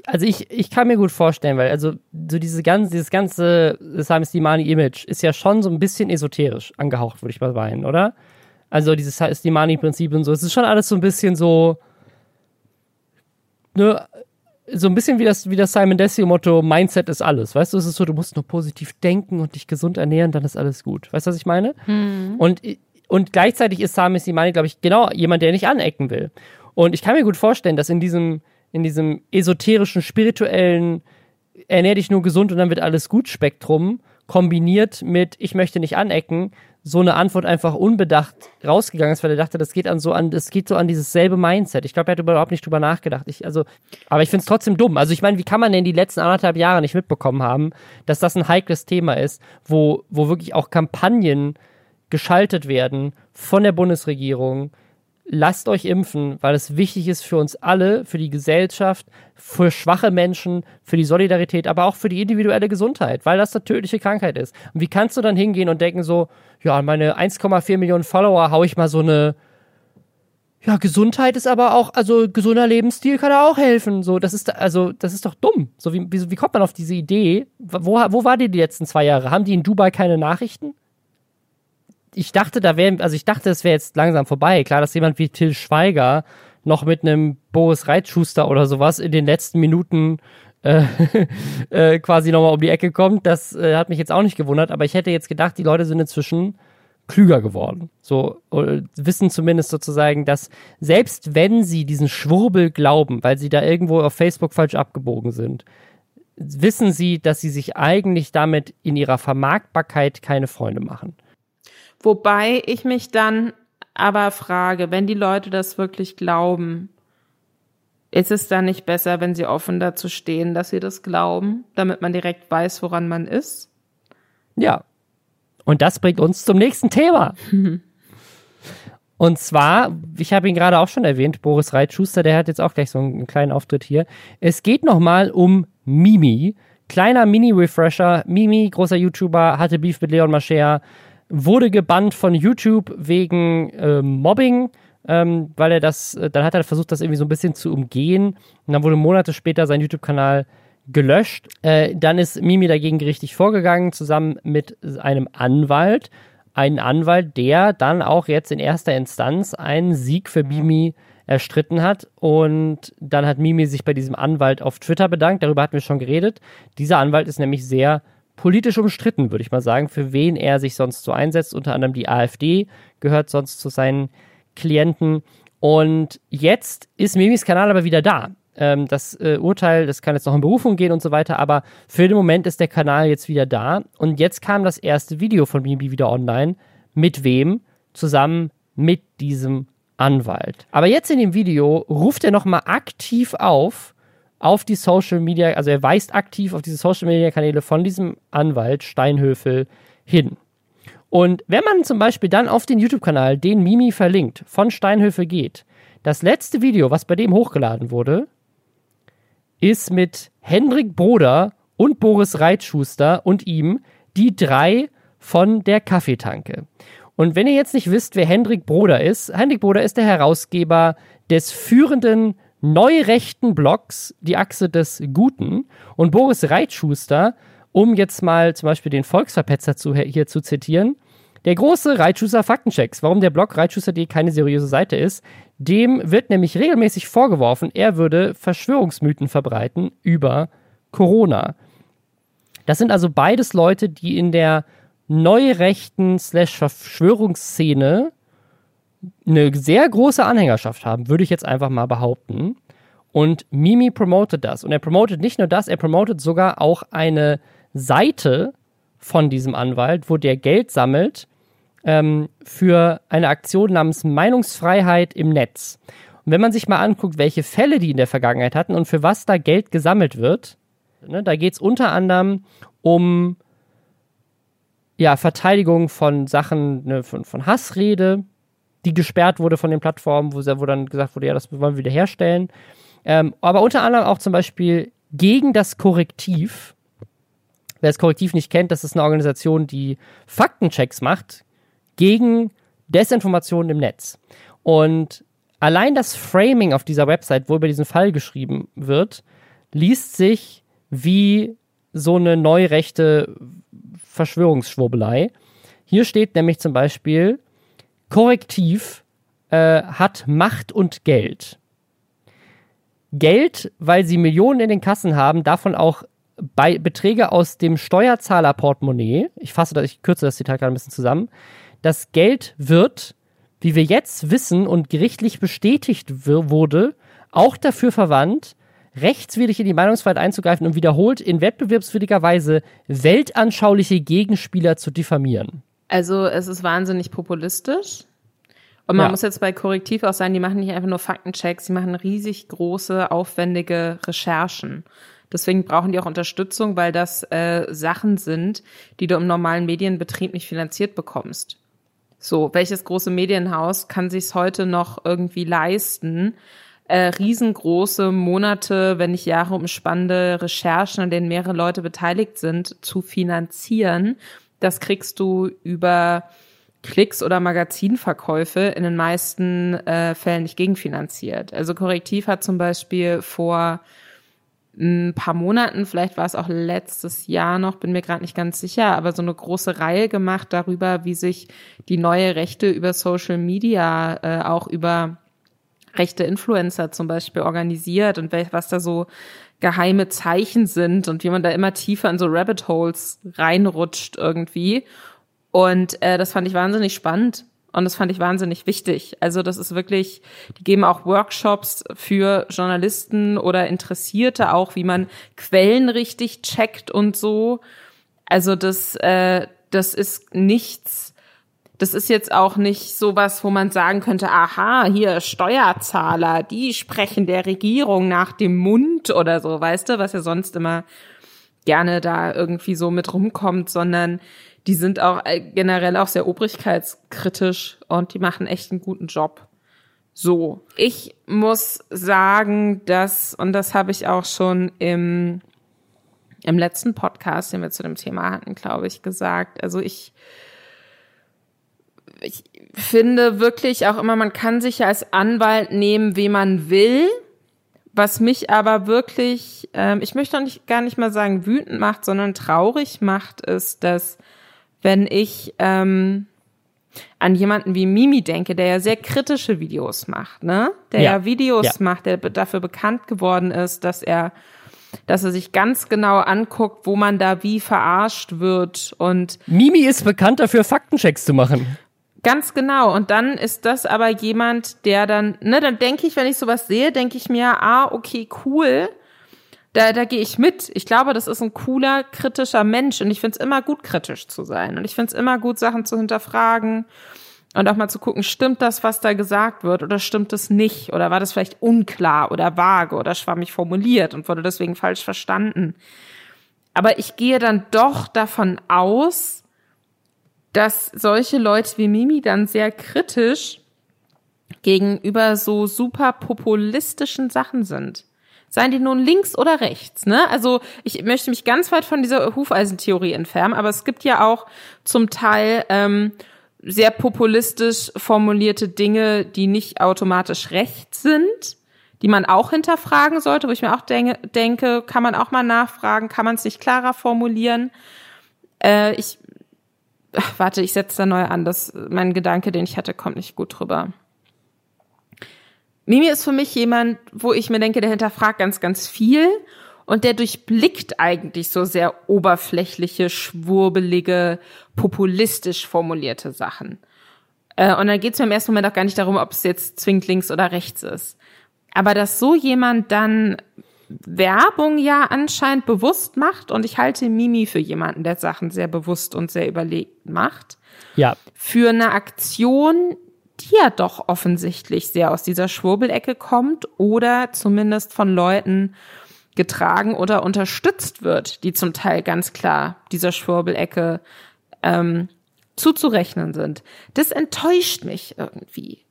Also ich, ich kann mir gut vorstellen, weil also so diese ganze, dieses ganze Sami Slimani-Image ist ja schon so ein bisschen esoterisch angehaucht, würde ich mal meinen, oder? Also dieses Slimani-Prinzip und so. Es ist schon alles so ein bisschen so, ne, so ein bisschen wie das, wie das Simon Desio-Motto, Mindset ist alles. Weißt du, es ist so, du musst nur positiv denken und dich gesund ernähren, dann ist alles gut. Weißt du, was ich meine? Hm. Und, und gleichzeitig ist Sami Slimani, glaube ich, genau jemand, der nicht anecken will. Und ich kann mir gut vorstellen, dass in diesem, in diesem esoterischen, spirituellen, ernähr dich nur gesund und dann wird alles gut Spektrum, kombiniert mit ich möchte nicht anecken, so eine Antwort einfach unbedacht rausgegangen ist, weil er dachte, das geht an so an, das geht so an dieses selbe Mindset. Ich glaube, er hat überhaupt nicht drüber nachgedacht. Ich, also, aber ich finde es trotzdem dumm. Also ich meine, wie kann man denn die letzten anderthalb Jahre nicht mitbekommen haben, dass das ein heikles Thema ist, wo, wo wirklich auch Kampagnen geschaltet werden von der Bundesregierung, lasst euch impfen, weil es wichtig ist für uns alle, für die Gesellschaft, für schwache Menschen, für die Solidarität, aber auch für die individuelle Gesundheit, weil das eine tödliche Krankheit ist. Und wie kannst du dann hingehen und denken so, ja, meine 1,4 Millionen Follower hau ich mal so eine ja, Gesundheit ist aber auch, also gesunder Lebensstil kann da auch helfen. So, das ist also, das ist doch dumm. So wie, wie, wie kommt man auf diese Idee? Wo, wo war die die letzten zwei Jahre? Haben die in Dubai keine Nachrichten? Ich dachte, da wäre, also ich dachte, es wäre jetzt langsam vorbei. Klar, dass jemand wie Till Schweiger noch mit einem Boris Reitschuster oder sowas in den letzten Minuten äh, äh, quasi nochmal um die Ecke kommt, das äh, hat mich jetzt auch nicht gewundert, aber ich hätte jetzt gedacht, die Leute sind inzwischen klüger geworden. So äh, wissen zumindest sozusagen, dass selbst wenn sie diesen Schwurbel glauben, weil sie da irgendwo auf Facebook falsch abgebogen sind, wissen sie, dass sie sich eigentlich damit in ihrer Vermarktbarkeit keine Freunde machen. Wobei ich mich dann aber frage, wenn die Leute das wirklich glauben, ist es dann nicht besser, wenn sie offen dazu stehen, dass sie das glauben, damit man direkt weiß, woran man ist? Ja. Und das bringt uns zum nächsten Thema. Und zwar, ich habe ihn gerade auch schon erwähnt, Boris Reitschuster, der hat jetzt auch gleich so einen kleinen Auftritt hier. Es geht nochmal um Mimi. Kleiner Mini-Refresher. Mimi, großer YouTuber, hatte Beef mit Leon Mascher, wurde gebannt von YouTube wegen äh, Mobbing, ähm, weil er das, äh, dann hat er versucht, das irgendwie so ein bisschen zu umgehen. Und dann wurde Monate später sein YouTube-Kanal gelöscht. Äh, dann ist Mimi dagegen gerichtlich vorgegangen, zusammen mit einem Anwalt. Ein Anwalt, der dann auch jetzt in erster Instanz einen Sieg für Mimi erstritten hat. Und dann hat Mimi sich bei diesem Anwalt auf Twitter bedankt. Darüber hatten wir schon geredet. Dieser Anwalt ist nämlich sehr politisch umstritten, würde ich mal sagen, für wen er sich sonst so einsetzt. Unter anderem die AfD gehört sonst zu seinen Klienten. Und jetzt ist Mimis Kanal aber wieder da. Ähm, das äh, Urteil, das kann jetzt noch in Berufung gehen und so weiter, aber für den Moment ist der Kanal jetzt wieder da. Und jetzt kam das erste Video von Mimi wieder online. Mit wem? Zusammen mit diesem Anwalt. Aber jetzt in dem Video ruft er nochmal aktiv auf, auf die Social Media, also er weist aktiv auf diese Social Media Kanäle von diesem Anwalt Steinhöfel hin. Und wenn man zum Beispiel dann auf den YouTube-Kanal, den Mimi verlinkt, von Steinhöfel geht, das letzte Video, was bei dem hochgeladen wurde, ist mit Hendrik Broder und Boris Reitschuster und ihm die drei von der Kaffeetanke. Und wenn ihr jetzt nicht wisst, wer Hendrik Broder ist, Hendrik Broder ist der Herausgeber des führenden neurechten Blocks die Achse des Guten und Boris Reitschuster, um jetzt mal zum Beispiel den Volksverpetzer zu, hier zu zitieren, der große Reitschuster Faktenchecks, warum der Blog Reitschuster.de keine seriöse Seite ist, dem wird nämlich regelmäßig vorgeworfen, er würde Verschwörungsmythen verbreiten über Corona. Das sind also beides Leute, die in der neurechten slash Verschwörungsszene eine sehr große Anhängerschaft haben, würde ich jetzt einfach mal behaupten. Und Mimi promotet das. Und er promotet nicht nur das, er promotet sogar auch eine Seite von diesem Anwalt, wo der Geld sammelt ähm, für eine Aktion namens Meinungsfreiheit im Netz. Und wenn man sich mal anguckt, welche Fälle die in der Vergangenheit hatten und für was da Geld gesammelt wird, ne, da geht es unter anderem um ja, Verteidigung von Sachen, ne, von, von Hassrede, die gesperrt wurde von den Plattformen, wo, wo dann gesagt wurde, ja, das wollen wir wiederherstellen. Ähm, aber unter anderem auch zum Beispiel gegen das Korrektiv. Wer das Korrektiv nicht kennt, das ist eine Organisation, die Faktenchecks macht gegen Desinformationen im Netz. Und allein das Framing auf dieser Website, wo über diesen Fall geschrieben wird, liest sich wie so eine neurechte Verschwörungsschwurbelei. Hier steht nämlich zum Beispiel, Korrektiv äh, hat Macht und Geld. Geld, weil sie Millionen in den Kassen haben, davon auch bei Beträge aus dem Steuerzahlerportemonnaie, ich fasse das, ich kürze das Zitat gerade ein bisschen zusammen, das Geld wird, wie wir jetzt wissen und gerichtlich bestätigt wurde, auch dafür verwandt, rechtswidrig in die Meinungsfreiheit einzugreifen und wiederholt in wettbewerbswidriger Weise weltanschauliche Gegenspieler zu diffamieren. Also es ist wahnsinnig populistisch. Und man ja. muss jetzt bei Korrektiv auch sagen, die machen nicht einfach nur Faktenchecks, sie machen riesig große, aufwendige Recherchen. Deswegen brauchen die auch Unterstützung, weil das äh, Sachen sind, die du im normalen Medienbetrieb nicht finanziert bekommst. So, welches große Medienhaus kann sich's heute noch irgendwie leisten, äh, riesengroße Monate, wenn nicht Jahre umspannende Recherchen, an denen mehrere Leute beteiligt sind, zu finanzieren? Das kriegst du über Klicks oder Magazinverkäufe in den meisten äh, Fällen nicht gegenfinanziert. Also Korrektiv hat zum Beispiel vor ein paar Monaten, vielleicht war es auch letztes Jahr noch, bin mir gerade nicht ganz sicher, aber so eine große Reihe gemacht darüber, wie sich die neue Rechte über Social Media äh, auch über rechte Influencer zum Beispiel organisiert und was da so geheime Zeichen sind und wie man da immer tiefer in so Rabbit Holes reinrutscht irgendwie. Und äh, das fand ich wahnsinnig spannend und das fand ich wahnsinnig wichtig. Also das ist wirklich, die geben auch Workshops für Journalisten oder Interessierte auch, wie man Quellen richtig checkt und so. Also das, äh, das ist nichts, das ist jetzt auch nicht sowas, wo man sagen könnte, aha, hier Steuerzahler, die sprechen der Regierung nach dem Mund oder so, weißt du, was ja sonst immer gerne da irgendwie so mit rumkommt, sondern die sind auch äh, generell auch sehr obrigkeitskritisch und die machen echt einen guten Job. So, ich muss sagen, dass, und das habe ich auch schon im, im letzten Podcast, den wir zu dem Thema hatten, glaube ich, gesagt. Also ich, ich finde wirklich auch immer, man kann sich ja als Anwalt nehmen, wie man will. Was mich aber wirklich, ähm, ich möchte auch nicht, gar nicht mal sagen wütend macht, sondern traurig macht, ist, dass wenn ich ähm, an jemanden wie Mimi denke, der ja sehr kritische Videos macht, ne? Der ja, ja Videos ja. macht, der dafür bekannt geworden ist, dass er dass er sich ganz genau anguckt, wo man da wie verarscht wird und Mimi ist bekannt dafür Faktenchecks zu machen. Ganz genau. Und dann ist das aber jemand, der dann, ne, dann denke ich, wenn ich sowas sehe, denke ich mir, ah, okay, cool da, da gehe ich mit. Ich glaube, das ist ein cooler, kritischer Mensch und ich finde es immer gut, kritisch zu sein. Und ich finde es immer gut, Sachen zu hinterfragen und auch mal zu gucken, stimmt das, was da gesagt wird oder stimmt es nicht? Oder war das vielleicht unklar oder vage oder schwammig formuliert und wurde deswegen falsch verstanden? Aber ich gehe dann doch davon aus, dass solche Leute wie Mimi dann sehr kritisch gegenüber so super populistischen Sachen sind. Seien die nun links oder rechts, ne? Also ich möchte mich ganz weit von dieser Hufeisentheorie entfernen, aber es gibt ja auch zum Teil ähm, sehr populistisch formulierte Dinge, die nicht automatisch rechts sind, die man auch hinterfragen sollte, wo ich mir auch denke, kann man auch mal nachfragen, kann man es nicht klarer formulieren? Äh, ich ach, warte, ich setze da neu an. Das mein Gedanke, den ich hatte, kommt nicht gut drüber. Mimi ist für mich jemand, wo ich mir denke, der hinterfragt ganz, ganz viel und der durchblickt eigentlich so sehr oberflächliche, schwurbelige, populistisch formulierte Sachen. Äh, und dann geht es mir im ersten Moment auch gar nicht darum, ob es jetzt zwingend links oder rechts ist. Aber dass so jemand dann Werbung ja anscheinend bewusst macht und ich halte Mimi für jemanden, der Sachen sehr bewusst und sehr überlegt macht. Ja. Für eine Aktion, die ja doch offensichtlich sehr aus dieser Schwurbelecke kommt oder zumindest von Leuten getragen oder unterstützt wird, die zum Teil ganz klar dieser Schwurbelecke ähm, zuzurechnen sind. Das enttäuscht mich irgendwie.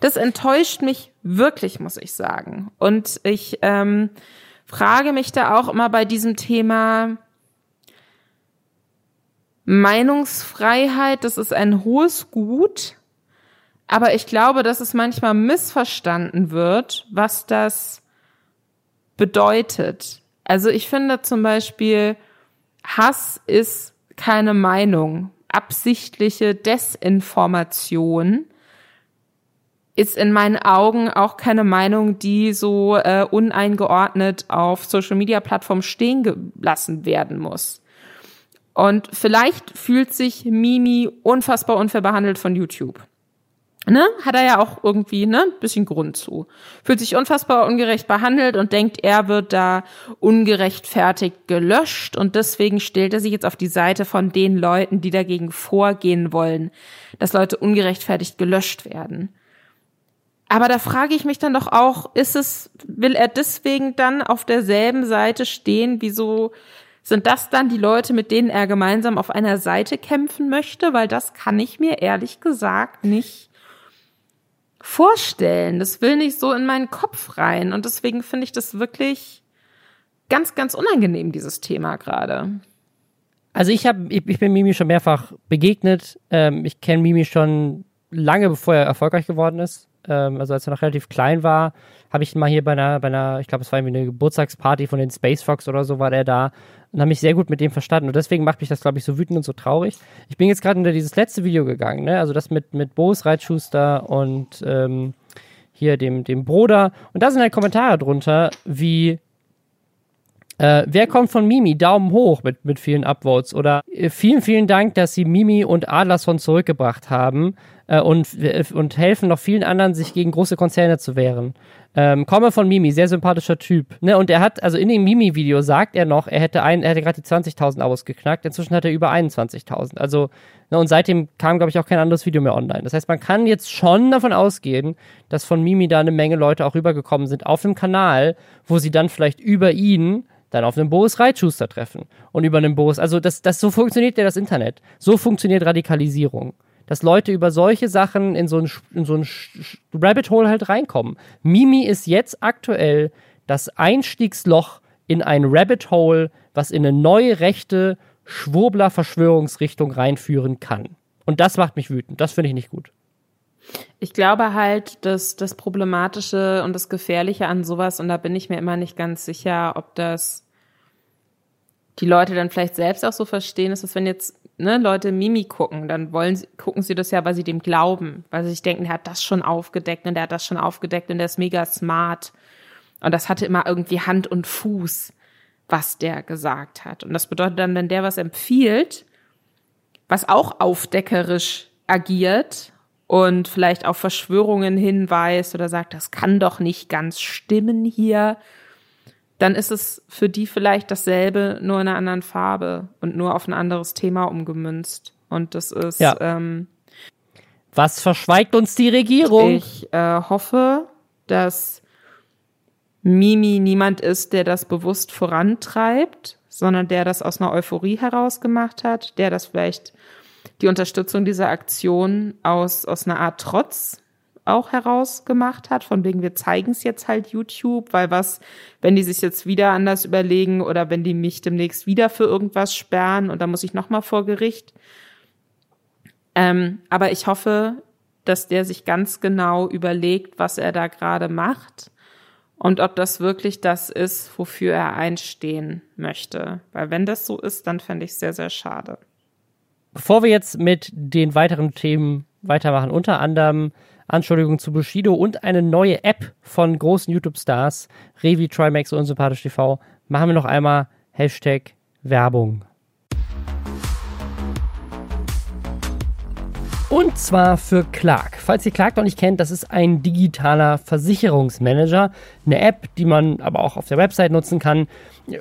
Das enttäuscht mich wirklich, muss ich sagen. Und ich ähm, frage mich da auch immer bei diesem Thema Meinungsfreiheit, das ist ein hohes Gut, aber ich glaube, dass es manchmal missverstanden wird, was das bedeutet. Also ich finde zum Beispiel, Hass ist keine Meinung. Absichtliche Desinformation ist in meinen Augen auch keine Meinung, die so äh, uneingeordnet auf Social-Media-Plattformen stehen gelassen werden muss. Und vielleicht fühlt sich Mimi unfassbar unfair behandelt von YouTube. Ne? Hat er ja auch irgendwie ne, bisschen Grund zu. Fühlt sich unfassbar ungerecht behandelt und denkt, er wird da ungerechtfertigt gelöscht und deswegen stellt er sich jetzt auf die Seite von den Leuten, die dagegen vorgehen wollen, dass Leute ungerechtfertigt gelöscht werden. Aber da frage ich mich dann doch auch, ist es, will er deswegen dann auf derselben Seite stehen? Wieso sind das dann die Leute, mit denen er gemeinsam auf einer Seite kämpfen möchte? Weil das kann ich mir ehrlich gesagt nicht vorstellen. Das will nicht so in meinen Kopf rein. Und deswegen finde ich das wirklich ganz, ganz unangenehm, dieses Thema gerade. Also ich habe, ich, ich bin Mimi schon mehrfach begegnet. Ähm, ich kenne Mimi schon lange, bevor er erfolgreich geworden ist ähm, also als er noch relativ klein war, habe ich ihn mal hier bei einer, bei einer, ich glaube, es war irgendwie eine Geburtstagsparty von den Space Fox oder so, war der da und habe mich sehr gut mit dem verstanden. Und deswegen macht mich das, glaube ich, so wütend und so traurig. Ich bin jetzt gerade unter dieses letzte Video gegangen, ne? Also das mit, mit Boos Reitschuster und ähm, hier dem, dem Bruder. Und da sind halt Kommentare drunter, wie äh, wer kommt von Mimi? Daumen hoch mit, mit vielen Upvotes. Oder äh, vielen, vielen Dank, dass Sie Mimi und Adlerson zurückgebracht haben äh, und, äh, und helfen noch vielen anderen, sich gegen große Konzerne zu wehren. Ähm, komme von Mimi, sehr sympathischer Typ. Ne? Und er hat, also in dem Mimi-Video sagt er noch, er hätte ein, er hätte gerade die 20.000 Abos geknackt, inzwischen hat er über 21.000. Also, ne, und seitdem kam, glaube ich, auch kein anderes Video mehr online. Das heißt, man kann jetzt schon davon ausgehen, dass von Mimi da eine Menge Leute auch rübergekommen sind auf dem Kanal, wo sie dann vielleicht über ihn dann auf einen Boris Reitschuster treffen und über einen Boris, also das, das so funktioniert ja das Internet. So funktioniert Radikalisierung dass Leute über solche Sachen in so ein, in so ein Rabbit Hole halt reinkommen. Mimi ist jetzt aktuell das Einstiegsloch in ein Rabbit Hole, was in eine neue rechte Schwurbler-Verschwörungsrichtung reinführen kann. Und das macht mich wütend. Das finde ich nicht gut. Ich glaube halt, dass das Problematische und das Gefährliche an sowas, und da bin ich mir immer nicht ganz sicher, ob das die Leute dann vielleicht selbst auch so verstehen, ist, dass wenn jetzt ne, Leute Mimi gucken, dann wollen sie, gucken sie das ja, weil sie dem glauben, weil sie sich denken, der hat das schon aufgedeckt und der hat das schon aufgedeckt und der ist mega smart. Und das hatte immer irgendwie Hand und Fuß, was der gesagt hat. Und das bedeutet dann, wenn der was empfiehlt, was auch aufdeckerisch agiert und vielleicht auf Verschwörungen hinweist oder sagt, das kann doch nicht ganz stimmen hier, dann ist es für die vielleicht dasselbe, nur in einer anderen Farbe und nur auf ein anderes Thema umgemünzt. Und das ist. Ja. Ähm, Was verschweigt uns die Regierung? Ich äh, hoffe, dass Mimi niemand ist, der das bewusst vorantreibt, sondern der das aus einer Euphorie heraus gemacht hat, der das vielleicht die Unterstützung dieser Aktion aus, aus einer Art Trotz auch herausgemacht hat, von wegen wir zeigen es jetzt halt YouTube, weil was, wenn die sich jetzt wieder anders überlegen oder wenn die mich demnächst wieder für irgendwas sperren und dann muss ich nochmal vor Gericht. Ähm, aber ich hoffe, dass der sich ganz genau überlegt, was er da gerade macht und ob das wirklich das ist, wofür er einstehen möchte. Weil wenn das so ist, dann fände ich es sehr, sehr schade. Bevor wir jetzt mit den weiteren Themen weitermachen, unter anderem Anschuldigungen zu Bushido und eine neue App von großen YouTube-Stars, Revi, Trimax und Unsympathisch TV, machen wir noch einmal Hashtag Werbung. Und zwar für Clark. Falls ihr Clark noch nicht kennt, das ist ein digitaler Versicherungsmanager, eine App, die man aber auch auf der Website nutzen kann.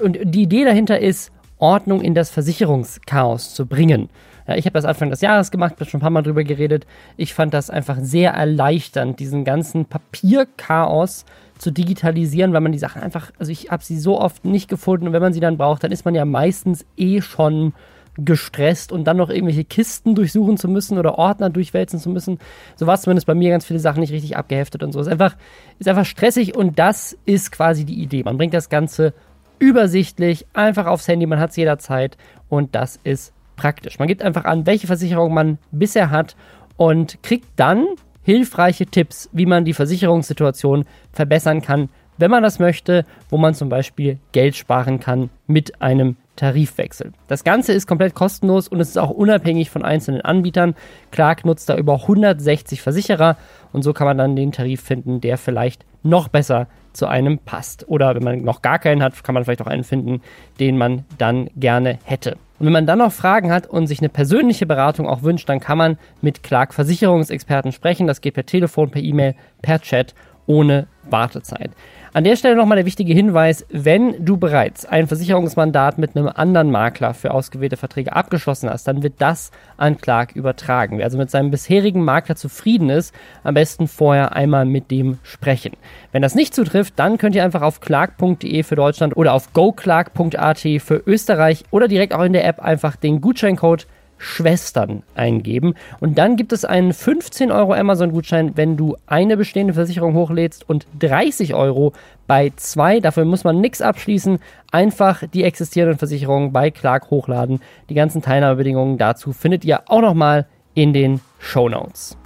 Und die Idee dahinter ist, Ordnung in das Versicherungschaos zu bringen. Ja, ich habe das Anfang des Jahres gemacht, habe schon ein paar Mal drüber geredet. Ich fand das einfach sehr erleichternd, diesen ganzen Papierchaos zu digitalisieren, weil man die Sachen einfach, also ich habe sie so oft nicht gefunden und wenn man sie dann braucht, dann ist man ja meistens eh schon gestresst und dann noch irgendwelche Kisten durchsuchen zu müssen oder Ordner durchwälzen zu müssen. So war es zumindest bei mir ganz viele Sachen nicht richtig abgeheftet und so. Ist einfach, ist einfach stressig und das ist quasi die Idee. Man bringt das Ganze übersichtlich, einfach aufs Handy, man hat es jederzeit und das ist praktisch. Man gibt einfach an, welche Versicherung man bisher hat und kriegt dann hilfreiche Tipps, wie man die Versicherungssituation verbessern kann, wenn man das möchte, wo man zum Beispiel Geld sparen kann mit einem Tarifwechsel. Das Ganze ist komplett kostenlos und es ist auch unabhängig von einzelnen Anbietern. Clark nutzt da über 160 Versicherer und so kann man dann den Tarif finden, der vielleicht noch besser zu einem passt. Oder wenn man noch gar keinen hat, kann man vielleicht auch einen finden, den man dann gerne hätte. Und wenn man dann noch Fragen hat und sich eine persönliche Beratung auch wünscht, dann kann man mit Clark Versicherungsexperten sprechen. Das geht per Telefon, per E-Mail, per Chat ohne Wartezeit. An der Stelle nochmal der wichtige Hinweis, wenn du bereits ein Versicherungsmandat mit einem anderen Makler für ausgewählte Verträge abgeschlossen hast, dann wird das an Clark übertragen. Wer also mit seinem bisherigen Makler zufrieden ist, am besten vorher einmal mit dem sprechen. Wenn das nicht zutrifft, dann könnt ihr einfach auf clark.de für Deutschland oder auf goclark.at für Österreich oder direkt auch in der App einfach den Gutscheincode Schwestern eingeben. Und dann gibt es einen 15 Euro Amazon-Gutschein, wenn du eine bestehende Versicherung hochlädst und 30 Euro bei zwei. Dafür muss man nichts abschließen. Einfach die existierenden Versicherungen bei Clark hochladen. Die ganzen Teilnahmebedingungen dazu findet ihr auch nochmal in den Show Notes.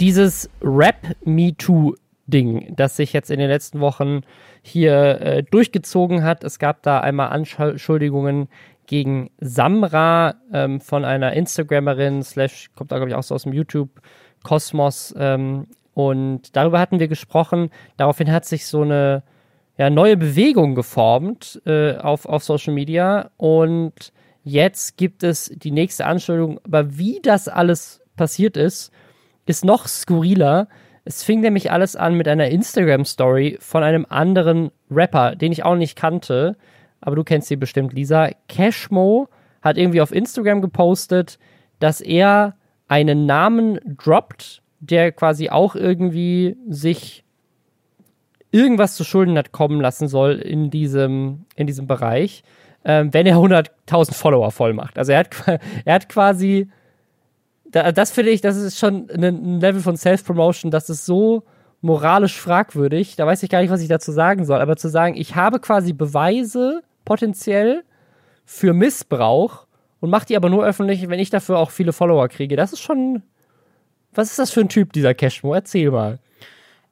Dieses Rap Me Too Ding, das sich jetzt in den letzten Wochen hier äh, durchgezogen hat. Es gab da einmal Anschuldigungen gegen Samra ähm, von einer Instagrammerin, slash, kommt da glaube ich auch so aus dem YouTube-Kosmos. Ähm, und darüber hatten wir gesprochen. Daraufhin hat sich so eine ja, neue Bewegung geformt äh, auf, auf Social Media. Und jetzt gibt es die nächste Anschuldigung. Aber wie das alles passiert ist, ist noch skurriler. Es fing nämlich alles an mit einer Instagram-Story von einem anderen Rapper, den ich auch nicht kannte, aber du kennst sie bestimmt, Lisa. Cashmo hat irgendwie auf Instagram gepostet, dass er einen Namen droppt, der quasi auch irgendwie sich irgendwas zu Schulden hat kommen lassen soll in diesem, in diesem Bereich, äh, wenn er 100.000 Follower voll macht. Also er hat, er hat quasi da, das finde ich, das ist schon ein Level von Self-Promotion, das ist so moralisch fragwürdig. Da weiß ich gar nicht, was ich dazu sagen soll. Aber zu sagen, ich habe quasi Beweise potenziell für Missbrauch und mache die aber nur öffentlich, wenn ich dafür auch viele Follower kriege, das ist schon. Was ist das für ein Typ, dieser Cashmo? Erzähl mal.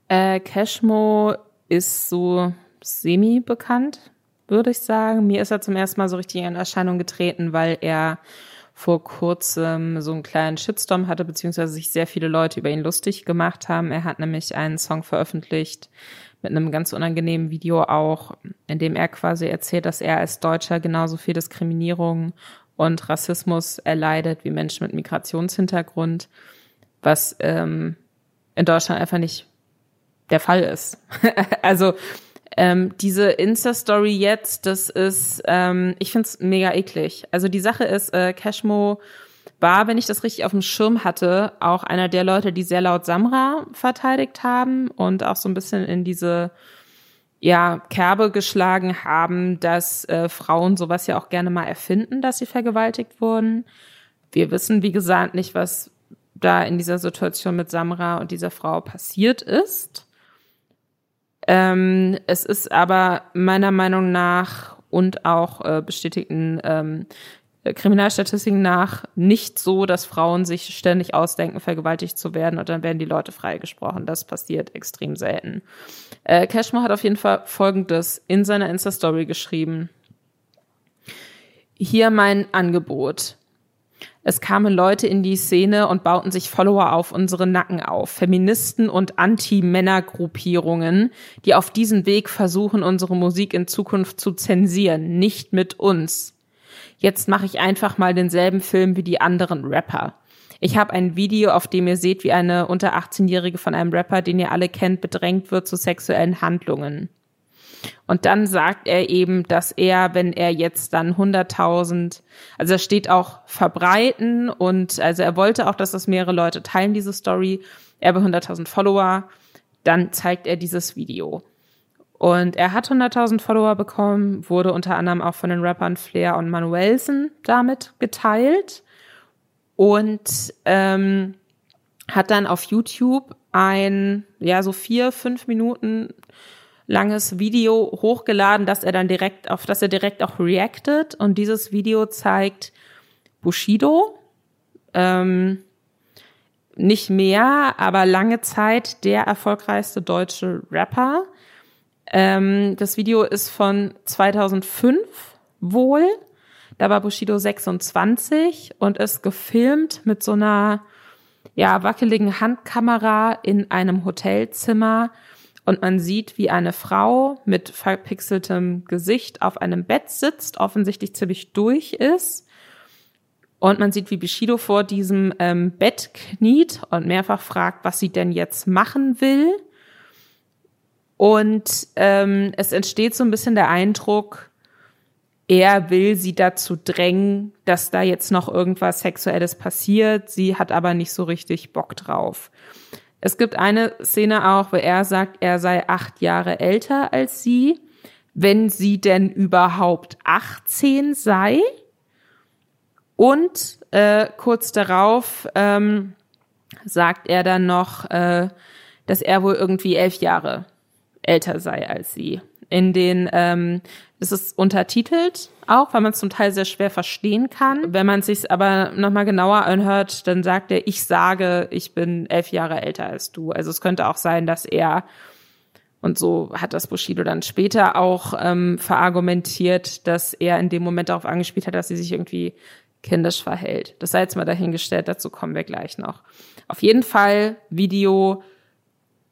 Äh, Cashmo ist so semi-bekannt, würde ich sagen. Mir ist er zum ersten Mal so richtig in Erscheinung getreten, weil er vor kurzem so einen kleinen Shitstorm hatte, beziehungsweise sich sehr viele Leute über ihn lustig gemacht haben. Er hat nämlich einen Song veröffentlicht mit einem ganz unangenehmen Video auch, in dem er quasi erzählt, dass er als Deutscher genauso viel Diskriminierung und Rassismus erleidet wie Menschen mit Migrationshintergrund, was ähm, in Deutschland einfach nicht der Fall ist. also ähm, diese Insta-Story jetzt, das ist, ähm, ich find's mega eklig. Also die Sache ist, äh, Cashmo war, wenn ich das richtig auf dem Schirm hatte, auch einer der Leute, die sehr laut Samra verteidigt haben und auch so ein bisschen in diese ja, Kerbe geschlagen haben, dass äh, Frauen sowas ja auch gerne mal erfinden, dass sie vergewaltigt wurden. Wir wissen, wie gesagt, nicht, was da in dieser Situation mit Samra und dieser Frau passiert ist. Ähm, es ist aber meiner Meinung nach und auch äh, bestätigten ähm, Kriminalstatistiken nach nicht so, dass Frauen sich ständig ausdenken, vergewaltigt zu werden und dann werden die Leute freigesprochen. Das passiert extrem selten. Äh, Cashmore hat auf jeden Fall Folgendes in seiner Insta-Story geschrieben. Hier mein Angebot. Es kamen Leute in die Szene und bauten sich Follower auf unsere Nacken auf. Feministen und Anti-Männer-Gruppierungen, die auf diesem Weg versuchen, unsere Musik in Zukunft zu zensieren. Nicht mit uns. Jetzt mache ich einfach mal denselben Film wie die anderen Rapper. Ich habe ein Video, auf dem ihr seht, wie eine unter 18-Jährige von einem Rapper, den ihr alle kennt, bedrängt wird zu sexuellen Handlungen. Und dann sagt er eben, dass er, wenn er jetzt dann 100.000, also er steht auch verbreiten und also er wollte auch, dass das mehrere Leute teilen, diese Story. Er bei 100.000 Follower, dann zeigt er dieses Video. Und er hat 100.000 Follower bekommen, wurde unter anderem auch von den Rappern Flair und Manuelsen damit geteilt und ähm, hat dann auf YouTube ein, ja, so vier, fünf Minuten langes Video hochgeladen, dass er dann direkt, auf das er direkt auch reacted. Und dieses Video zeigt Bushido, ähm, nicht mehr, aber lange Zeit der erfolgreichste deutsche Rapper. Ähm, das Video ist von 2005 wohl da war Bushido 26 und ist gefilmt mit so einer ja, wackeligen Handkamera in einem Hotelzimmer und man sieht, wie eine Frau mit verpixeltem Gesicht auf einem Bett sitzt, offensichtlich ziemlich durch ist. Und man sieht, wie Bushido vor diesem ähm, Bett kniet und mehrfach fragt, was sie denn jetzt machen will. Und ähm, es entsteht so ein bisschen der Eindruck, er will sie dazu drängen, dass da jetzt noch irgendwas Sexuelles passiert. Sie hat aber nicht so richtig Bock drauf. Es gibt eine Szene auch, wo er sagt, er sei acht Jahre älter als sie, wenn sie denn überhaupt 18 sei. Und äh, kurz darauf ähm, sagt er dann noch, äh, dass er wohl irgendwie elf Jahre älter sei als sie in den, ähm, es ist untertitelt auch, weil man es zum Teil sehr schwer verstehen kann. Wenn man es sich aber nochmal genauer anhört, dann sagt er, ich sage, ich bin elf Jahre älter als du. Also es könnte auch sein, dass er und so hat das Bushido dann später auch ähm, verargumentiert, dass er in dem Moment darauf angespielt hat, dass sie sich irgendwie kindisch verhält. Das sei jetzt mal dahingestellt, dazu kommen wir gleich noch. Auf jeden Fall Video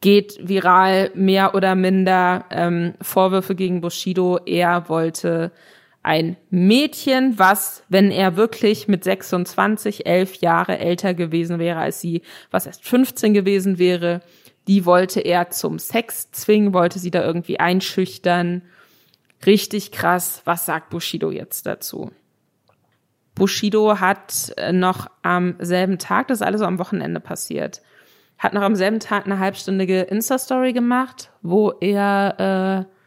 geht viral mehr oder minder ähm, Vorwürfe gegen Bushido. Er wollte ein Mädchen, was, wenn er wirklich mit 26, 11 Jahre älter gewesen wäre als sie, was erst 15 gewesen wäre, die wollte er zum Sex zwingen, wollte sie da irgendwie einschüchtern. Richtig krass. Was sagt Bushido jetzt dazu? Bushido hat noch am selben Tag, das ist alles so am Wochenende passiert, hat noch am selben Tag eine halbstündige Insta-Story gemacht, wo er äh,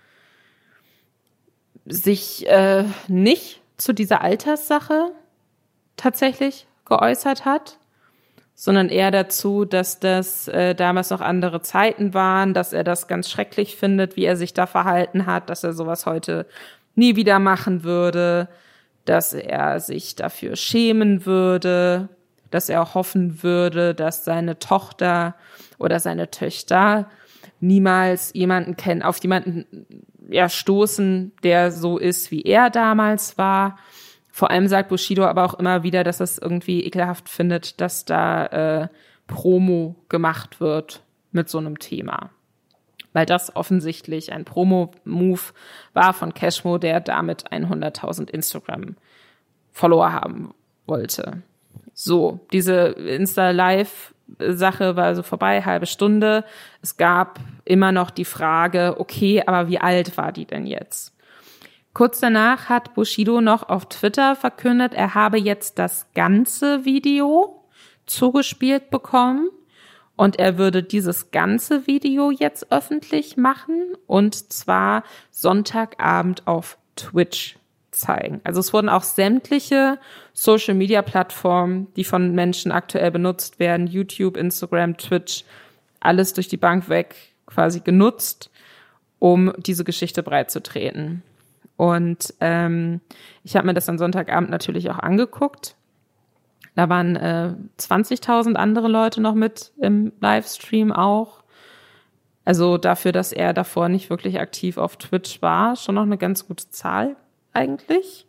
sich äh, nicht zu dieser Alterssache tatsächlich geäußert hat, sondern eher dazu, dass das äh, damals noch andere Zeiten waren, dass er das ganz schrecklich findet, wie er sich da verhalten hat, dass er sowas heute nie wieder machen würde, dass er sich dafür schämen würde, dass er hoffen würde, dass seine Tochter oder seine Töchter niemals jemanden kennen, auf jemanden ja, stoßen, der so ist, wie er damals war. Vor allem sagt Bushido aber auch immer wieder, dass es irgendwie ekelhaft findet, dass da äh, Promo gemacht wird mit so einem Thema. Weil das offensichtlich ein Promo-Move war von Cashmo, der damit 100.000 Instagram-Follower haben wollte. So, diese Insta-Live-Sache war also vorbei, halbe Stunde. Es gab immer noch die Frage, okay, aber wie alt war die denn jetzt? Kurz danach hat Bushido noch auf Twitter verkündet, er habe jetzt das ganze Video zugespielt bekommen und er würde dieses ganze Video jetzt öffentlich machen und zwar Sonntagabend auf Twitch zeigen. Also es wurden auch sämtliche Social-Media-Plattformen, die von Menschen aktuell benutzt werden, YouTube, Instagram, Twitch, alles durch die Bank weg quasi genutzt, um diese Geschichte breitzutreten. Und ähm, ich habe mir das am Sonntagabend natürlich auch angeguckt. Da waren äh, 20.000 andere Leute noch mit im Livestream auch. Also dafür, dass er davor nicht wirklich aktiv auf Twitch war, schon noch eine ganz gute Zahl eigentlich.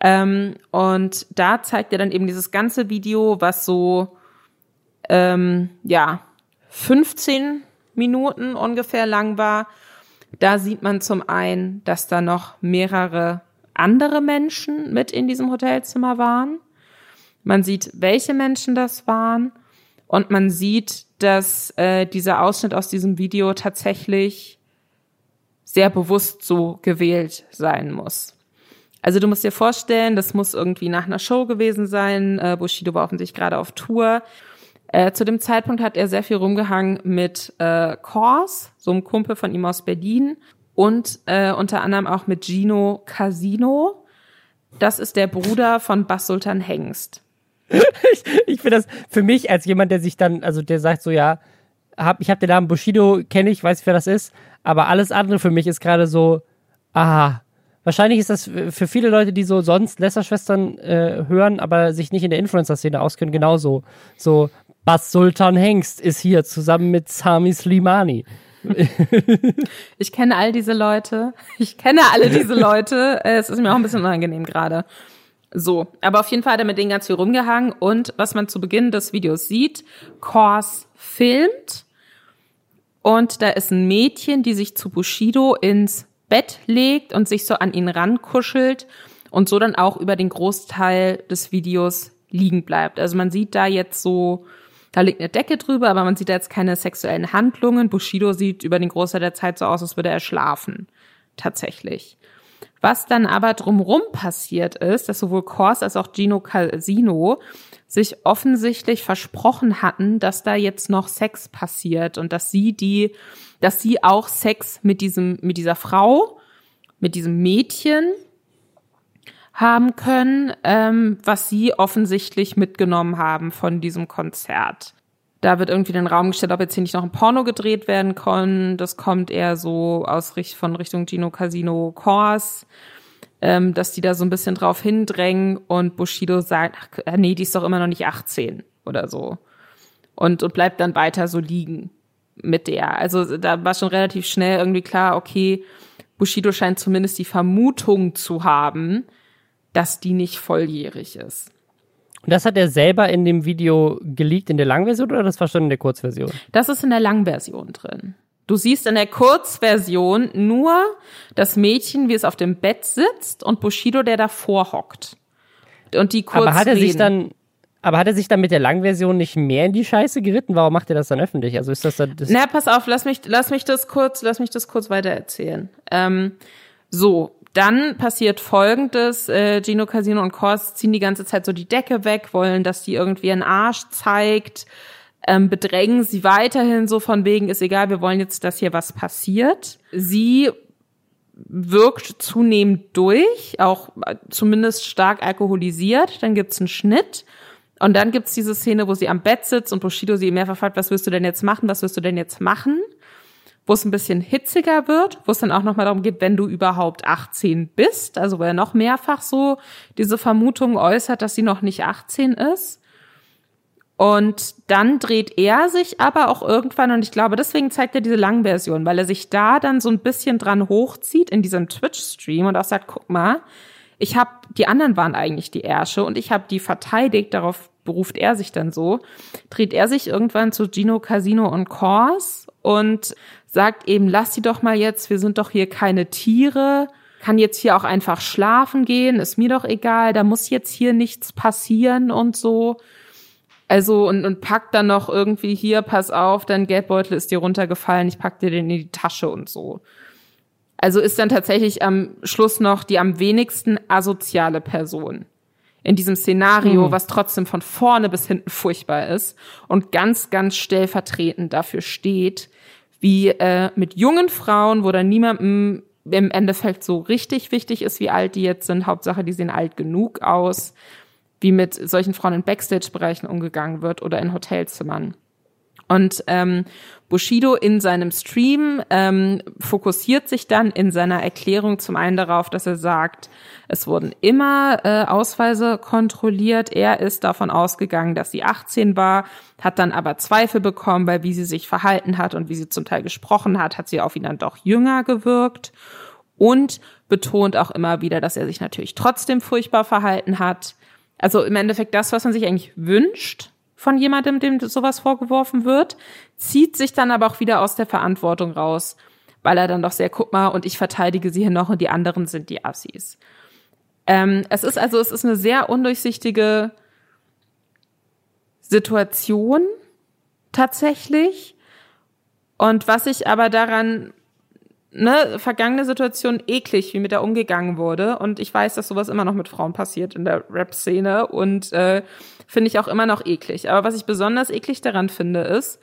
Ähm, und da zeigt er dann eben dieses ganze Video, was so, ähm, ja, 15 Minuten ungefähr lang war. Da sieht man zum einen, dass da noch mehrere andere Menschen mit in diesem Hotelzimmer waren. Man sieht, welche Menschen das waren. Und man sieht, dass äh, dieser Ausschnitt aus diesem Video tatsächlich sehr bewusst so gewählt sein muss. Also du musst dir vorstellen, das muss irgendwie nach einer Show gewesen sein. Äh, Bushido war offensichtlich gerade auf Tour. Äh, zu dem Zeitpunkt hat er sehr viel rumgehangen mit äh, Kors, so einem Kumpel von ihm aus Berlin, und äh, unter anderem auch mit Gino Casino. Das ist der Bruder von Bas Sultan Hengst. ich ich finde das für mich als jemand, der sich dann, also der sagt so, ja, hab, ich habe den Namen Bushido, kenne ich, weiß, wer das ist, aber alles andere für mich ist gerade so, aha. Wahrscheinlich ist das für viele Leute, die so sonst Lästerschwestern äh, hören, aber sich nicht in der Influencer-Szene auskennen, genauso. So, Bas Sultan Hengst ist hier zusammen mit Sami Slimani. ich kenne all diese Leute. Ich kenne alle diese Leute. Es ist mir auch ein bisschen unangenehm gerade. So, aber auf jeden Fall hat er mit denen ganz viel rumgehangen und was man zu Beginn des Videos sieht, Kors filmt und da ist ein Mädchen, die sich zu Bushido ins Bett legt und sich so an ihn rankuschelt und so dann auch über den Großteil des Videos liegen bleibt. Also man sieht da jetzt so, da liegt eine Decke drüber, aber man sieht da jetzt keine sexuellen Handlungen. Bushido sieht über den Großteil der Zeit so aus, als würde er schlafen. Tatsächlich. Was dann aber drumrum passiert ist, dass sowohl Kors als auch Gino Casino sich offensichtlich versprochen hatten, dass da jetzt noch Sex passiert und dass sie die, dass sie auch Sex mit diesem, mit dieser Frau, mit diesem Mädchen haben können, ähm, was sie offensichtlich mitgenommen haben von diesem Konzert. Da wird irgendwie den Raum gestellt, ob jetzt hier nicht noch ein Porno gedreht werden kann. Das kommt eher so aus von Richtung Gino Casino Kors, ähm, dass die da so ein bisschen drauf hindrängen und Bushido sagt, ach, nee, die ist doch immer noch nicht 18 oder so. Und, und bleibt dann weiter so liegen mit der. Also da war schon relativ schnell irgendwie klar, okay, Bushido scheint zumindest die Vermutung zu haben, dass die nicht volljährig ist. Und das hat er selber in dem Video geleakt in der Langversion oder das war schon in der Kurzversion? Das ist in der Langversion drin. Du siehst in der Kurzversion nur das Mädchen, wie es auf dem Bett sitzt und Bushido, der davor hockt. Und die kurz Aber hat er reden. sich dann aber hat er sich dann mit der Langversion nicht mehr in die Scheiße geritten? Warum macht er das dann öffentlich? Also ist das dann das Na, pass auf, lass mich lass mich das kurz, lass mich das kurz weiter erzählen. Ähm, so, dann passiert Folgendes. Äh, Gino Casino und Kors ziehen die ganze Zeit so die Decke weg, wollen, dass die irgendwie einen Arsch zeigt, ähm, bedrängen sie weiterhin so von wegen, ist egal, wir wollen jetzt, dass hier was passiert. Sie wirkt zunehmend durch, auch äh, zumindest stark alkoholisiert. Dann gibt's einen Schnitt. Und dann gibt's diese Szene, wo sie am Bett sitzt und Bushido sie mehrfach fragt, was wirst du denn jetzt machen, was wirst du denn jetzt machen? wo es ein bisschen hitziger wird, wo es dann auch nochmal darum geht, wenn du überhaupt 18 bist, also wo er noch mehrfach so diese Vermutung äußert, dass sie noch nicht 18 ist. Und dann dreht er sich aber auch irgendwann, und ich glaube, deswegen zeigt er diese Langversion, weil er sich da dann so ein bisschen dran hochzieht in diesem Twitch-Stream und auch sagt, guck mal, ich habe, die anderen waren eigentlich die Ärsche und ich habe die verteidigt, darauf beruft er sich dann so, dreht er sich irgendwann zu Gino Casino und Kors und sagt eben, lass sie doch mal jetzt, wir sind doch hier keine Tiere, kann jetzt hier auch einfach schlafen gehen, ist mir doch egal, da muss jetzt hier nichts passieren und so. Also und, und packt dann noch irgendwie hier, pass auf, dein Geldbeutel ist dir runtergefallen, ich pack dir den in die Tasche und so. Also ist dann tatsächlich am Schluss noch die am wenigsten asoziale Person in diesem Szenario, mhm. was trotzdem von vorne bis hinten furchtbar ist und ganz, ganz stellvertretend dafür steht, wie äh, mit jungen Frauen, wo dann niemandem im Endeffekt so richtig wichtig ist, wie alt die jetzt sind. Hauptsache, die sehen alt genug aus, wie mit solchen Frauen in Backstage-Bereichen umgegangen wird oder in Hotelzimmern. Und ähm, Bushido in seinem Stream ähm, fokussiert sich dann in seiner Erklärung zum einen darauf, dass er sagt, es wurden immer äh, Ausweise kontrolliert. Er ist davon ausgegangen, dass sie 18 war, hat dann aber Zweifel bekommen, weil wie sie sich verhalten hat und wie sie zum Teil gesprochen hat, hat sie auf ihn dann doch jünger gewirkt und betont auch immer wieder, dass er sich natürlich trotzdem furchtbar verhalten hat. Also im Endeffekt das, was man sich eigentlich wünscht von jemandem, dem sowas vorgeworfen wird, zieht sich dann aber auch wieder aus der Verantwortung raus, weil er dann doch sehr, guck mal, und ich verteidige sie hier noch und die anderen sind die Assis. Ähm, es ist also, es ist eine sehr undurchsichtige Situation tatsächlich. Und was ich aber daran, ne, vergangene Situation eklig, wie mit der umgegangen wurde. Und ich weiß, dass sowas immer noch mit Frauen passiert in der Rap-Szene und äh, finde ich auch immer noch eklig. Aber was ich besonders eklig daran finde, ist,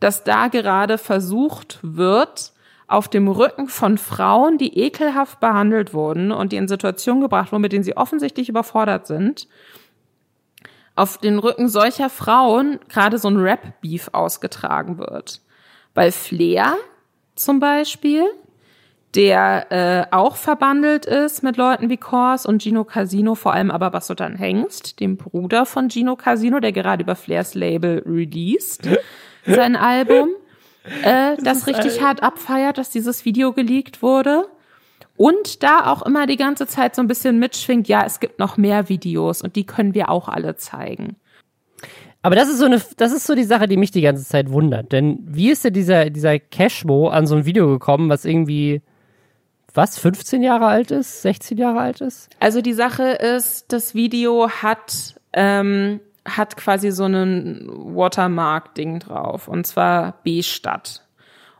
dass da gerade versucht wird, auf dem Rücken von Frauen, die ekelhaft behandelt wurden und die in Situationen gebracht wurden, mit denen sie offensichtlich überfordert sind, auf den Rücken solcher Frauen gerade so ein Rap-Beef ausgetragen wird. Bei Flair zum Beispiel, der äh, auch verbandelt ist mit Leuten wie Kors und Gino Casino, vor allem aber Basotan Hengst, dem Bruder von Gino Casino, der gerade über Flairs Label released sein Album äh, das, das richtig hart abfeiert, dass dieses Video geleakt wurde. Und da auch immer die ganze Zeit so ein bisschen mitschwingt, ja, es gibt noch mehr Videos und die können wir auch alle zeigen. Aber das ist so eine, das ist so die Sache, die mich die ganze Zeit wundert. Denn wie ist denn dieser, dieser Cashmo an so ein Video gekommen, was irgendwie, was, 15 Jahre alt ist, 16 Jahre alt ist? Also die Sache ist, das Video hat ähm, hat quasi so einen Watermark-Ding drauf, und zwar B-Stadt.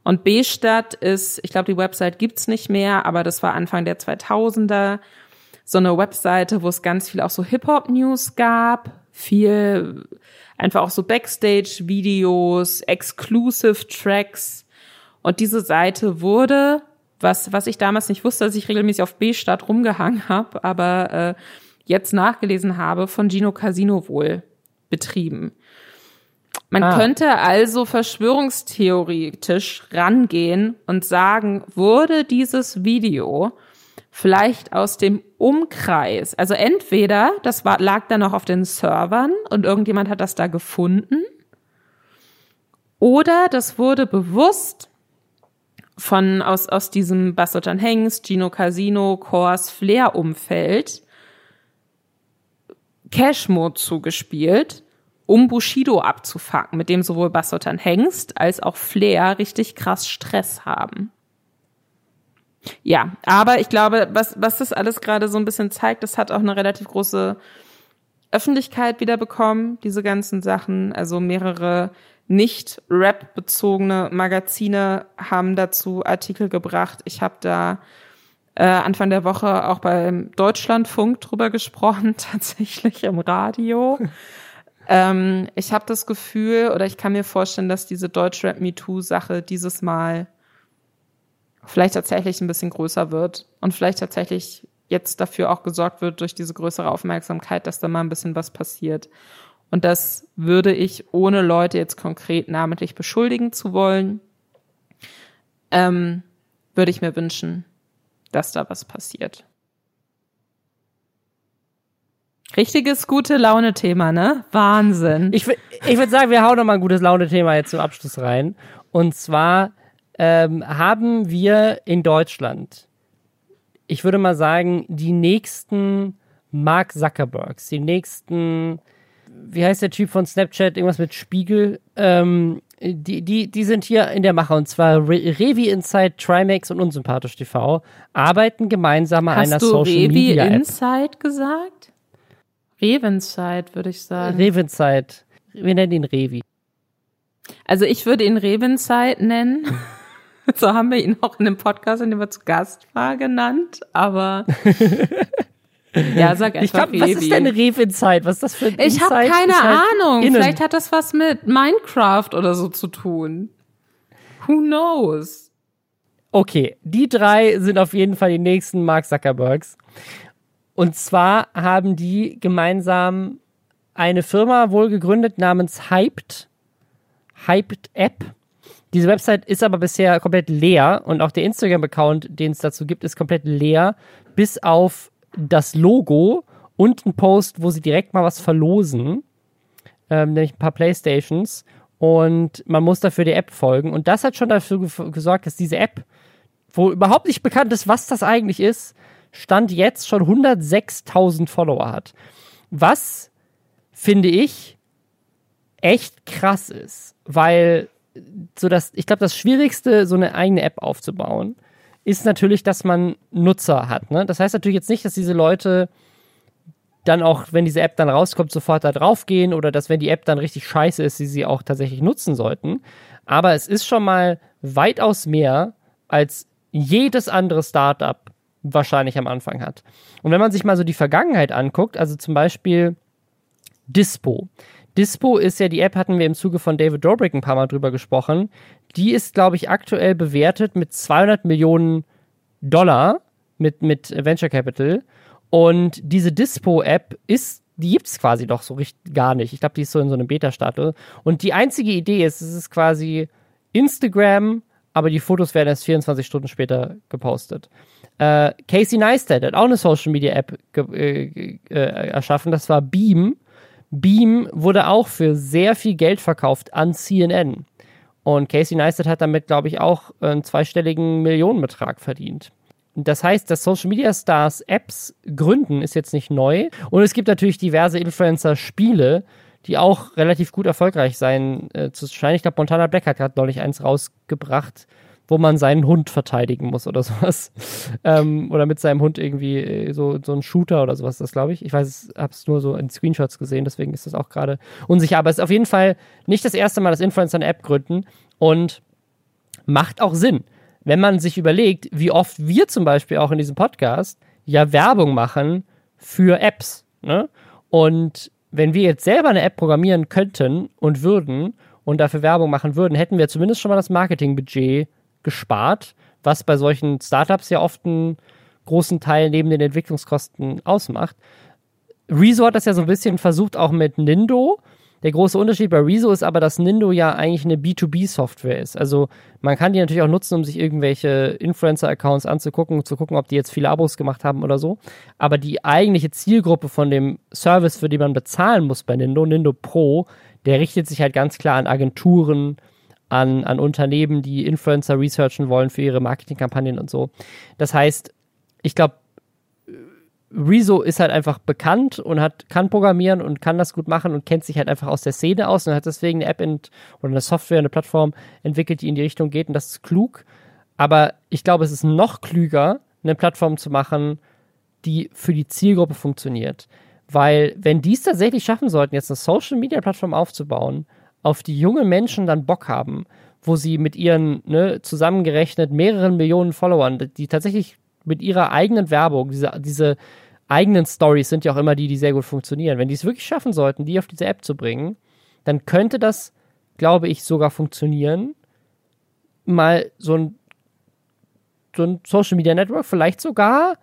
Und B-Stadt ist, ich glaube, die Website gibt's nicht mehr, aber das war Anfang der 2000er so eine Webseite, wo es ganz viel auch so Hip-Hop-News gab, viel einfach auch so Backstage-Videos, Exclusive-Tracks. Und diese Seite wurde, was, was ich damals nicht wusste, dass ich regelmäßig auf B-Stadt rumgehangen habe, aber äh, jetzt nachgelesen habe, von Gino Casino wohl betrieben. Man ah. könnte also verschwörungstheoretisch rangehen und sagen, wurde dieses Video vielleicht aus dem Umkreis, also entweder das war, lag da noch auf den Servern und irgendjemand hat das da gefunden, oder das wurde bewusst von aus, aus diesem Bassotan Hengst, Gino Casino, Kors Flair Umfeld Cash-Mode zugespielt, um Bushido abzufacken, mit dem sowohl Bassotan Hengst als auch Flair richtig krass Stress haben. Ja, aber ich glaube, was, was das alles gerade so ein bisschen zeigt, das hat auch eine relativ große Öffentlichkeit wieder bekommen, diese ganzen Sachen. Also mehrere nicht Rap-bezogene Magazine haben dazu Artikel gebracht. Ich habe da äh, Anfang der Woche auch beim Deutschlandfunk drüber gesprochen, tatsächlich im Radio. ähm, ich habe das Gefühl oder ich kann mir vorstellen, dass diese Deutschrap MeToo-Sache dieses Mal vielleicht tatsächlich ein bisschen größer wird und vielleicht tatsächlich jetzt dafür auch gesorgt wird durch diese größere Aufmerksamkeit, dass da mal ein bisschen was passiert. Und das würde ich, ohne Leute jetzt konkret namentlich beschuldigen zu wollen, ähm, würde ich mir wünschen, dass da was passiert. Richtiges gute Laune-Thema, ne? Wahnsinn. Ich, ich würde sagen, wir hauen noch mal ein gutes Laune-Thema jetzt zum Abschluss rein. Und zwar ähm, haben wir in Deutschland, ich würde mal sagen, die nächsten Mark Zuckerbergs, die nächsten, wie heißt der Typ von Snapchat, irgendwas mit Spiegel, ähm, die, die, die sind hier in der Mache und zwar Re Revi Insight, Trimax und Unsympathisch TV arbeiten gemeinsam an einer Social Revi Media App. Insight gesagt? Revinside, würde ich sagen. Revinside. Wir nennen ihn Revi. Also ich würde ihn Revinside nennen. so haben wir ihn auch in dem Podcast, in dem er zu Gast war, genannt. Aber Ja, sag einfach ich glaub, Was ist denn Rev Inside? Was ist das für ein Ich habe keine halt Ahnung. Innen. Vielleicht hat das was mit Minecraft oder so zu tun. Who knows? Okay, die drei sind auf jeden Fall die nächsten Mark Zuckerbergs. Und zwar haben die gemeinsam eine Firma wohl gegründet namens Hyped. Hyped App. Diese Website ist aber bisher komplett leer und auch der Instagram-Account, den es dazu gibt, ist komplett leer, bis auf das Logo und ein Post, wo sie direkt mal was verlosen, ähm, nämlich ein paar Playstations. Und man muss dafür der App folgen. Und das hat schon dafür gesorgt, dass diese App, wo überhaupt nicht bekannt ist, was das eigentlich ist, Stand jetzt schon 106.000 Follower hat. Was, finde ich, echt krass ist. Weil so das, ich glaube, das Schwierigste, so eine eigene App aufzubauen, ist natürlich, dass man Nutzer hat. Ne? Das heißt natürlich jetzt nicht, dass diese Leute dann auch, wenn diese App dann rauskommt, sofort da drauf gehen oder dass, wenn die App dann richtig scheiße ist, sie sie auch tatsächlich nutzen sollten. Aber es ist schon mal weitaus mehr, als jedes andere Startup wahrscheinlich am Anfang hat. Und wenn man sich mal so die Vergangenheit anguckt, also zum Beispiel Dispo. Dispo ist ja die App, hatten wir im Zuge von David Dobrik ein paar Mal drüber gesprochen. Die ist, glaube ich, aktuell bewertet mit 200 Millionen Dollar mit, mit Venture Capital. Und diese Dispo-App ist, die gibt es quasi doch so richtig gar nicht. Ich glaube, die ist so in so einem Beta-Status. Und die einzige Idee ist, es ist quasi Instagram, aber die Fotos werden erst 24 Stunden später gepostet. Äh, Casey Neistat hat auch eine Social Media App äh, äh, erschaffen, das war Beam. Beam wurde auch für sehr viel Geld verkauft an CNN. Und Casey Neistat hat damit, glaube ich, auch einen zweistelligen Millionenbetrag verdient. Das heißt, dass Social Media Stars Apps gründen, ist jetzt nicht neu. Und es gibt natürlich diverse Influencer-Spiele, die auch relativ gut erfolgreich sein äh, zu scheinen. Ich glaube, Montana Black hat gerade neulich eins rausgebracht, wo man seinen Hund verteidigen muss oder sowas. Ähm, oder mit seinem Hund irgendwie äh, so, so ein Shooter oder sowas, das glaube ich. Ich weiß, habe es nur so in Screenshots gesehen, deswegen ist das auch gerade unsicher. Aber es ist auf jeden Fall nicht das erste Mal, dass Influencer eine App gründen und macht auch Sinn wenn man sich überlegt, wie oft wir zum Beispiel auch in diesem Podcast ja Werbung machen für Apps. Ne? Und wenn wir jetzt selber eine App programmieren könnten und würden und dafür Werbung machen würden, hätten wir zumindest schon mal das Marketingbudget gespart, was bei solchen Startups ja oft einen großen Teil neben den Entwicklungskosten ausmacht. Rezo hat das ja so ein bisschen versucht, auch mit Nindo. Der große Unterschied bei Rezo ist aber, dass Nindo ja eigentlich eine B2B-Software ist. Also man kann die natürlich auch nutzen, um sich irgendwelche Influencer-Accounts anzugucken, zu gucken, ob die jetzt viele Abos gemacht haben oder so. Aber die eigentliche Zielgruppe von dem Service, für den man bezahlen muss bei Nindo, Nindo Pro, der richtet sich halt ganz klar an Agenturen, an, an Unternehmen, die Influencer researchen wollen für ihre Marketingkampagnen und so. Das heißt, ich glaube, Rezo ist halt einfach bekannt und hat, kann programmieren und kann das gut machen und kennt sich halt einfach aus der Szene aus und hat deswegen eine App ent, oder eine Software, eine Plattform entwickelt, die in die Richtung geht und das ist klug. Aber ich glaube, es ist noch klüger, eine Plattform zu machen, die für die Zielgruppe funktioniert. Weil, wenn die es tatsächlich schaffen sollten, jetzt eine Social Media Plattform aufzubauen, auf die junge Menschen dann Bock haben, wo sie mit ihren ne, zusammengerechnet mehreren Millionen Followern, die tatsächlich mit ihrer eigenen Werbung, diese, diese eigenen Stories sind ja auch immer die, die sehr gut funktionieren. Wenn die es wirklich schaffen sollten, die auf diese App zu bringen, dann könnte das, glaube ich, sogar funktionieren, mal so ein, so ein Social Media Network vielleicht sogar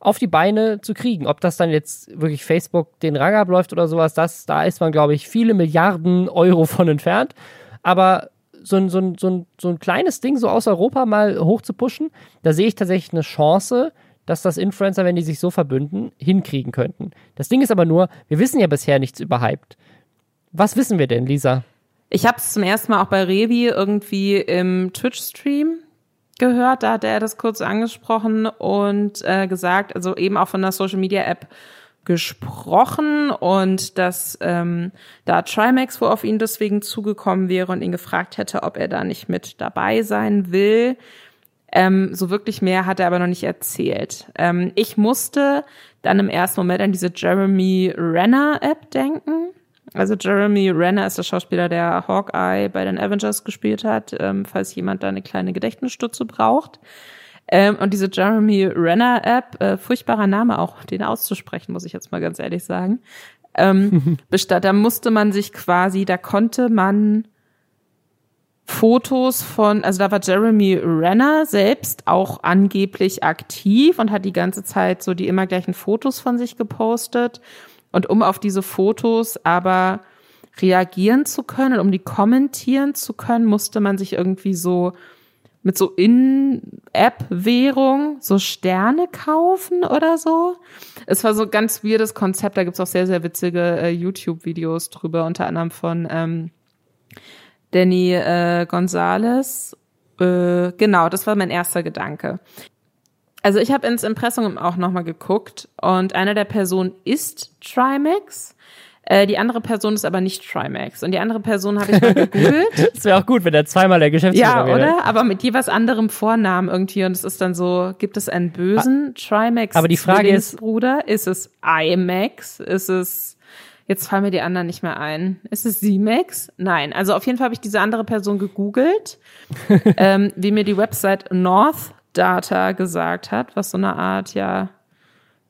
auf die Beine zu kriegen. Ob das dann jetzt wirklich Facebook den Rang abläuft oder sowas, das, da ist man, glaube ich, viele Milliarden Euro von entfernt. Aber so ein, so, ein, so, ein, so ein kleines Ding so aus Europa mal hoch zu pushen, da sehe ich tatsächlich eine Chance, dass das Influencer, wenn die sich so verbünden, hinkriegen könnten. Das Ding ist aber nur, wir wissen ja bisher nichts überhyped. Was wissen wir denn, Lisa? Ich habe es zum ersten Mal auch bei Revi irgendwie im Twitch-Stream gehört. Da hat er das kurz angesprochen und äh, gesagt, also eben auch von der Social-Media-App gesprochen und dass ähm, da Trimax wo auf ihn deswegen zugekommen wäre und ihn gefragt hätte, ob er da nicht mit dabei sein will. Ähm, so wirklich mehr hat er aber noch nicht erzählt. Ähm, ich musste dann im ersten Moment an diese Jeremy Renner App denken. Also Jeremy Renner ist der Schauspieler, der Hawkeye bei den Avengers gespielt hat, ähm, falls jemand da eine kleine Gedächtnisstütze braucht. Ähm, und diese Jeremy Renner App, äh, furchtbarer Name auch, den auszusprechen, muss ich jetzt mal ganz ehrlich sagen. Ähm, da musste man sich quasi, da konnte man Fotos von, also da war Jeremy Renner selbst auch angeblich aktiv und hat die ganze Zeit so die immer gleichen Fotos von sich gepostet. Und um auf diese Fotos aber reagieren zu können, um die kommentieren zu können, musste man sich irgendwie so mit so In-App-Währung so Sterne kaufen oder so. Es war so ein ganz weirdes Konzept. Da gibt's auch sehr, sehr witzige äh, YouTube-Videos drüber, unter anderem von ähm, Danny äh, Gonzalez. Äh, genau, das war mein erster Gedanke. Also ich habe ins Impressum auch nochmal geguckt und eine der Personen ist Trimax. Äh, die andere Person ist aber nicht Trimax. Und die andere Person habe ich mal gegoogelt. Das wäre auch gut, wenn er zweimal der Geschäftsführer ja, wäre. oder? Aber mit jeweils anderem Vornamen irgendwie. Und es ist dann so, gibt es einen bösen Trimax aber die Frage ist- Bruder? Ist es IMAX? Ist es Jetzt fallen mir die anderen nicht mehr ein. Ist es Z-Max? Nein. Also auf jeden Fall habe ich diese andere Person gegoogelt, ähm, wie mir die Website North Data gesagt hat, was so eine Art, ja,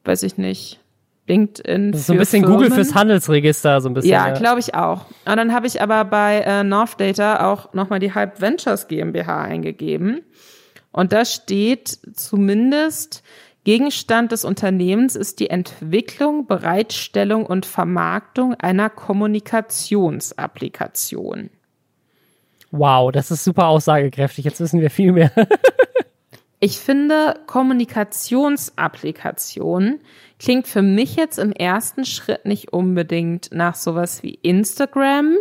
weiß ich nicht, LinkedIn. Das ist so ein bisschen Firmen. Google fürs Handelsregister, so ein bisschen. Ja, glaube ich auch. Und dann habe ich aber bei äh, North Data auch nochmal die Hype Ventures GmbH eingegeben. Und da steht zumindest, Gegenstand des Unternehmens ist die Entwicklung, Bereitstellung und Vermarktung einer Kommunikationsapplikation. Wow, das ist super aussagekräftig. Jetzt wissen wir viel mehr. Ich finde, Kommunikationsapplikation klingt für mich jetzt im ersten Schritt nicht unbedingt nach sowas wie Instagram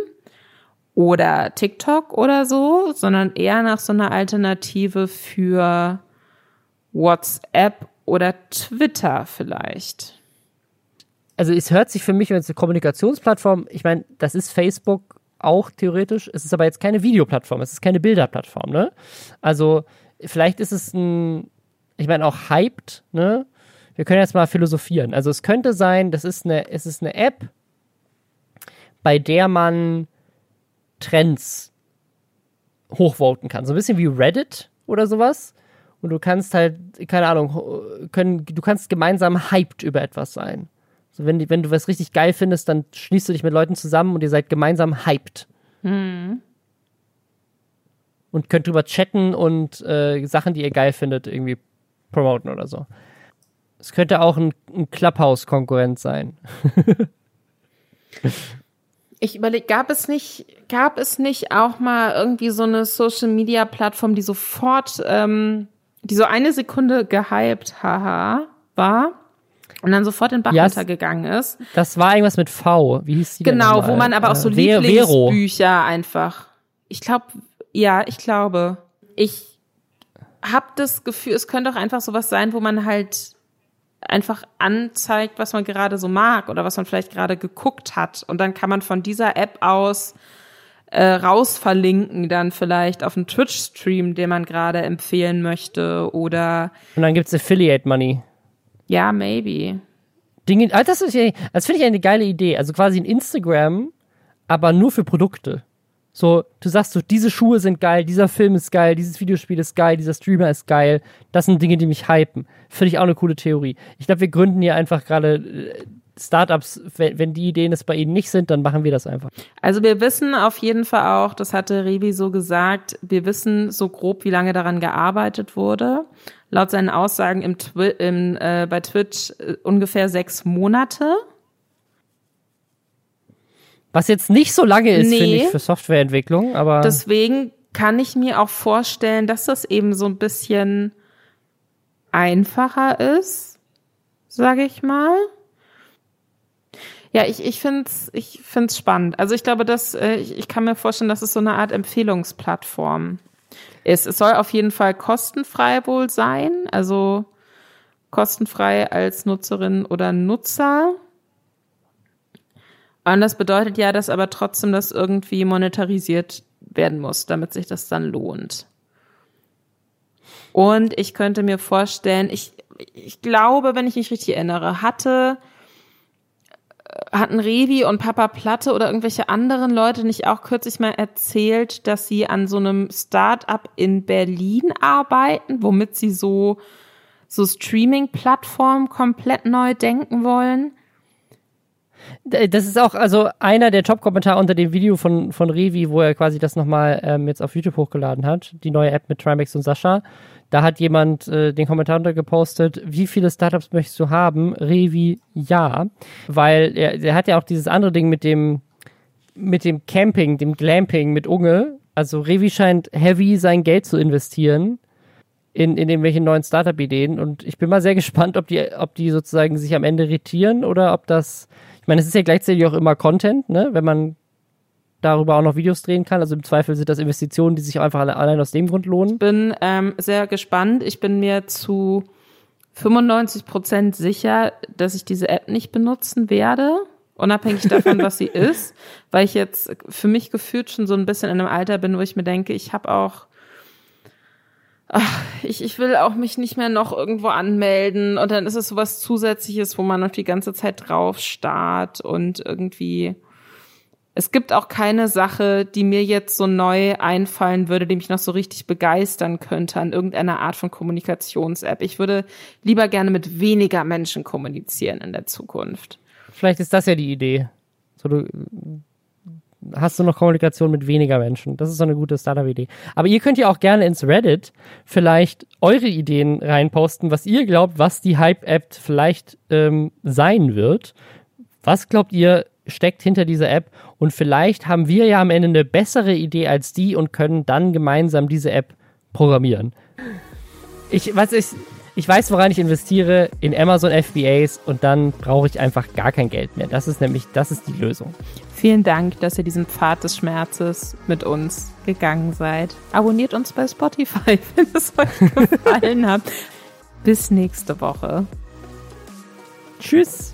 oder TikTok oder so, sondern eher nach so einer Alternative für WhatsApp oder Twitter vielleicht. also es hört sich für mich als eine Kommunikationsplattform, ich meine, das ist Facebook auch theoretisch, es ist aber jetzt keine Videoplattform, es ist keine Bilderplattform, ne? Also vielleicht ist es ein, ich meine auch hyped, ne? Wir können jetzt mal philosophieren. Also es könnte sein, das ist eine, es ist eine App, bei der man Trends hochvoten kann. So ein bisschen wie Reddit oder sowas. Und du kannst halt, keine Ahnung, können, du kannst gemeinsam hyped über etwas sein. So, wenn, wenn du was richtig geil findest, dann schließt du dich mit Leuten zusammen und ihr seid gemeinsam hyped. Und könnt drüber chatten und äh, Sachen, die ihr geil findet, irgendwie promoten oder so. Es könnte auch ein, ein Clubhouse-Konkurrent sein. Ich überlege, gab es nicht, gab es nicht auch mal irgendwie so eine Social Media Plattform, die sofort, ähm, die so eine Sekunde gehypt, haha, war und dann sofort den Bach Ja, es- runtergegangen ist? Das war irgendwas mit V. Wie hieß die Genau, wo man aber auch so Äh, Ve- Vero. Lieblingsbücher einfach. Ich glaube, ja, ich glaube. Ich habe das Gefühl, es könnte auch einfach sowas sein, wo man halt einfach anzeigt, was man gerade so mag oder was man vielleicht gerade geguckt hat. Und dann kann man von dieser App aus äh, raus verlinken, dann vielleicht auf einen Twitch-Stream, den man gerade empfehlen möchte oder Und dann gibt's Affiliate Money. ja, maybe. Dinge, ah, das finde ich eine geile Idee. Also quasi ein Instagram, aber nur für Produkte. So, du sagst so, diese Schuhe sind geil, dieser Film ist geil, dieses Videospiel ist geil, dieser Streamer ist geil. Das sind Dinge, die mich hypen. Finde ich auch eine coole Theorie. Ich glaube, wir gründen hier einfach gerade äh, Startups. Wenn, die Ideen es bei ihnen nicht sind, dann machen wir das einfach. Also wir wissen auf jeden Fall auch, das hatte Revi so gesagt, wir wissen so grob, wie lange daran gearbeitet wurde. Laut seinen Aussagen im Twi im, äh, bei Twitch äh, ungefähr sechs Monate. Was jetzt nicht so lange ist, Nee. finde ich, für Softwareentwicklung, aber Deswegen kann ich mir auch vorstellen, dass das eben so ein bisschen einfacher ist, sage ich mal. Ja, ich, ich finde es ich find's spannend. Also ich glaube, dass äh, ich, ich kann mir vorstellen, dass es so eine Art Empfehlungsplattform ist. Es soll auf jeden Fall kostenfrei wohl sein, also kostenfrei als Nutzerin oder Nutzer. Und das bedeutet ja, dass aber trotzdem das irgendwie monetarisiert werden muss, damit sich das dann lohnt. Und ich könnte mir vorstellen, ich, ich glaube, wenn ich mich richtig erinnere, hatte, äh, hatten Revi und Papa Platte oder irgendwelche anderen Leute nicht auch kürzlich mal erzählt, dass sie an so einem Start-up in Berlin arbeiten, womit sie so, so Streaming-Plattformen komplett neu denken wollen? Das ist auch also einer der Top-Kommentare unter dem Video von, von Revi, wo er quasi das nochmal ähm, jetzt auf YouTube hochgeladen hat, die neue App mit Trimax und Sascha. Da hat jemand äh, den Kommentar untergepostet, wie viele Startups möchtest du haben? Revi, ja. Weil er, er hat ja auch dieses andere Ding mit dem, mit dem Camping, dem Glamping mit Unge. Also Revi scheint heavy sein Geld zu investieren in, in irgendwelche neuen Startup-Ideen. Und ich bin mal sehr gespannt, ob die, ob die sozusagen sich am Ende retieren oder ob das. Ich meine, es ist ja gleichzeitig auch immer Content, ne? Wenn man darüber auch noch Videos drehen kann. Also im Zweifel sind das Investitionen, die sich einfach alle, allein aus dem Grund lohnen. bin ähm, sehr gespannt. Ich bin mir zu 95 Prozent sicher, dass ich diese App nicht benutzen werde unabhängig davon, was sie ist, weil ich jetzt für mich gefühlt schon so ein bisschen in einem Alter bin, wo ich mir denke, ich habe auch ach, ich, ich will auch mich nicht mehr noch irgendwo anmelden und dann ist es sowas Zusätzliches, wo man noch die ganze Zeit drauf starrt und irgendwie es gibt auch keine Sache, die mir jetzt so neu einfallen würde, die mich noch so richtig begeistern könnte an irgendeiner Art von Kommunikations-App. Ich würde lieber gerne mit weniger Menschen kommunizieren in der Zukunft. Vielleicht ist das ja die Idee. So, du hast du noch Kommunikation mit weniger Menschen. Das ist so eine gute Startup-Idee. Aber ihr könnt ja auch gerne ins Reddit vielleicht eure Ideen reinposten, was ihr glaubt, was die Hype-App vielleicht ähm, sein wird. Was glaubt ihr, steckt hinter dieser App und vielleicht haben wir ja am Ende eine bessere Idee als die und können dann gemeinsam diese App programmieren. Ich, was ich, ich weiß, woran ich investiere, in Amazon FBAs und dann brauche ich einfach gar kein Geld mehr. Das ist nämlich, das ist die Lösung. Vielen Dank, dass ihr diesen Pfad des Schmerzes mit uns gegangen seid. Abonniert uns bei Spotify, wenn es euch gefallen hat. Bis nächste Woche. Tschüss.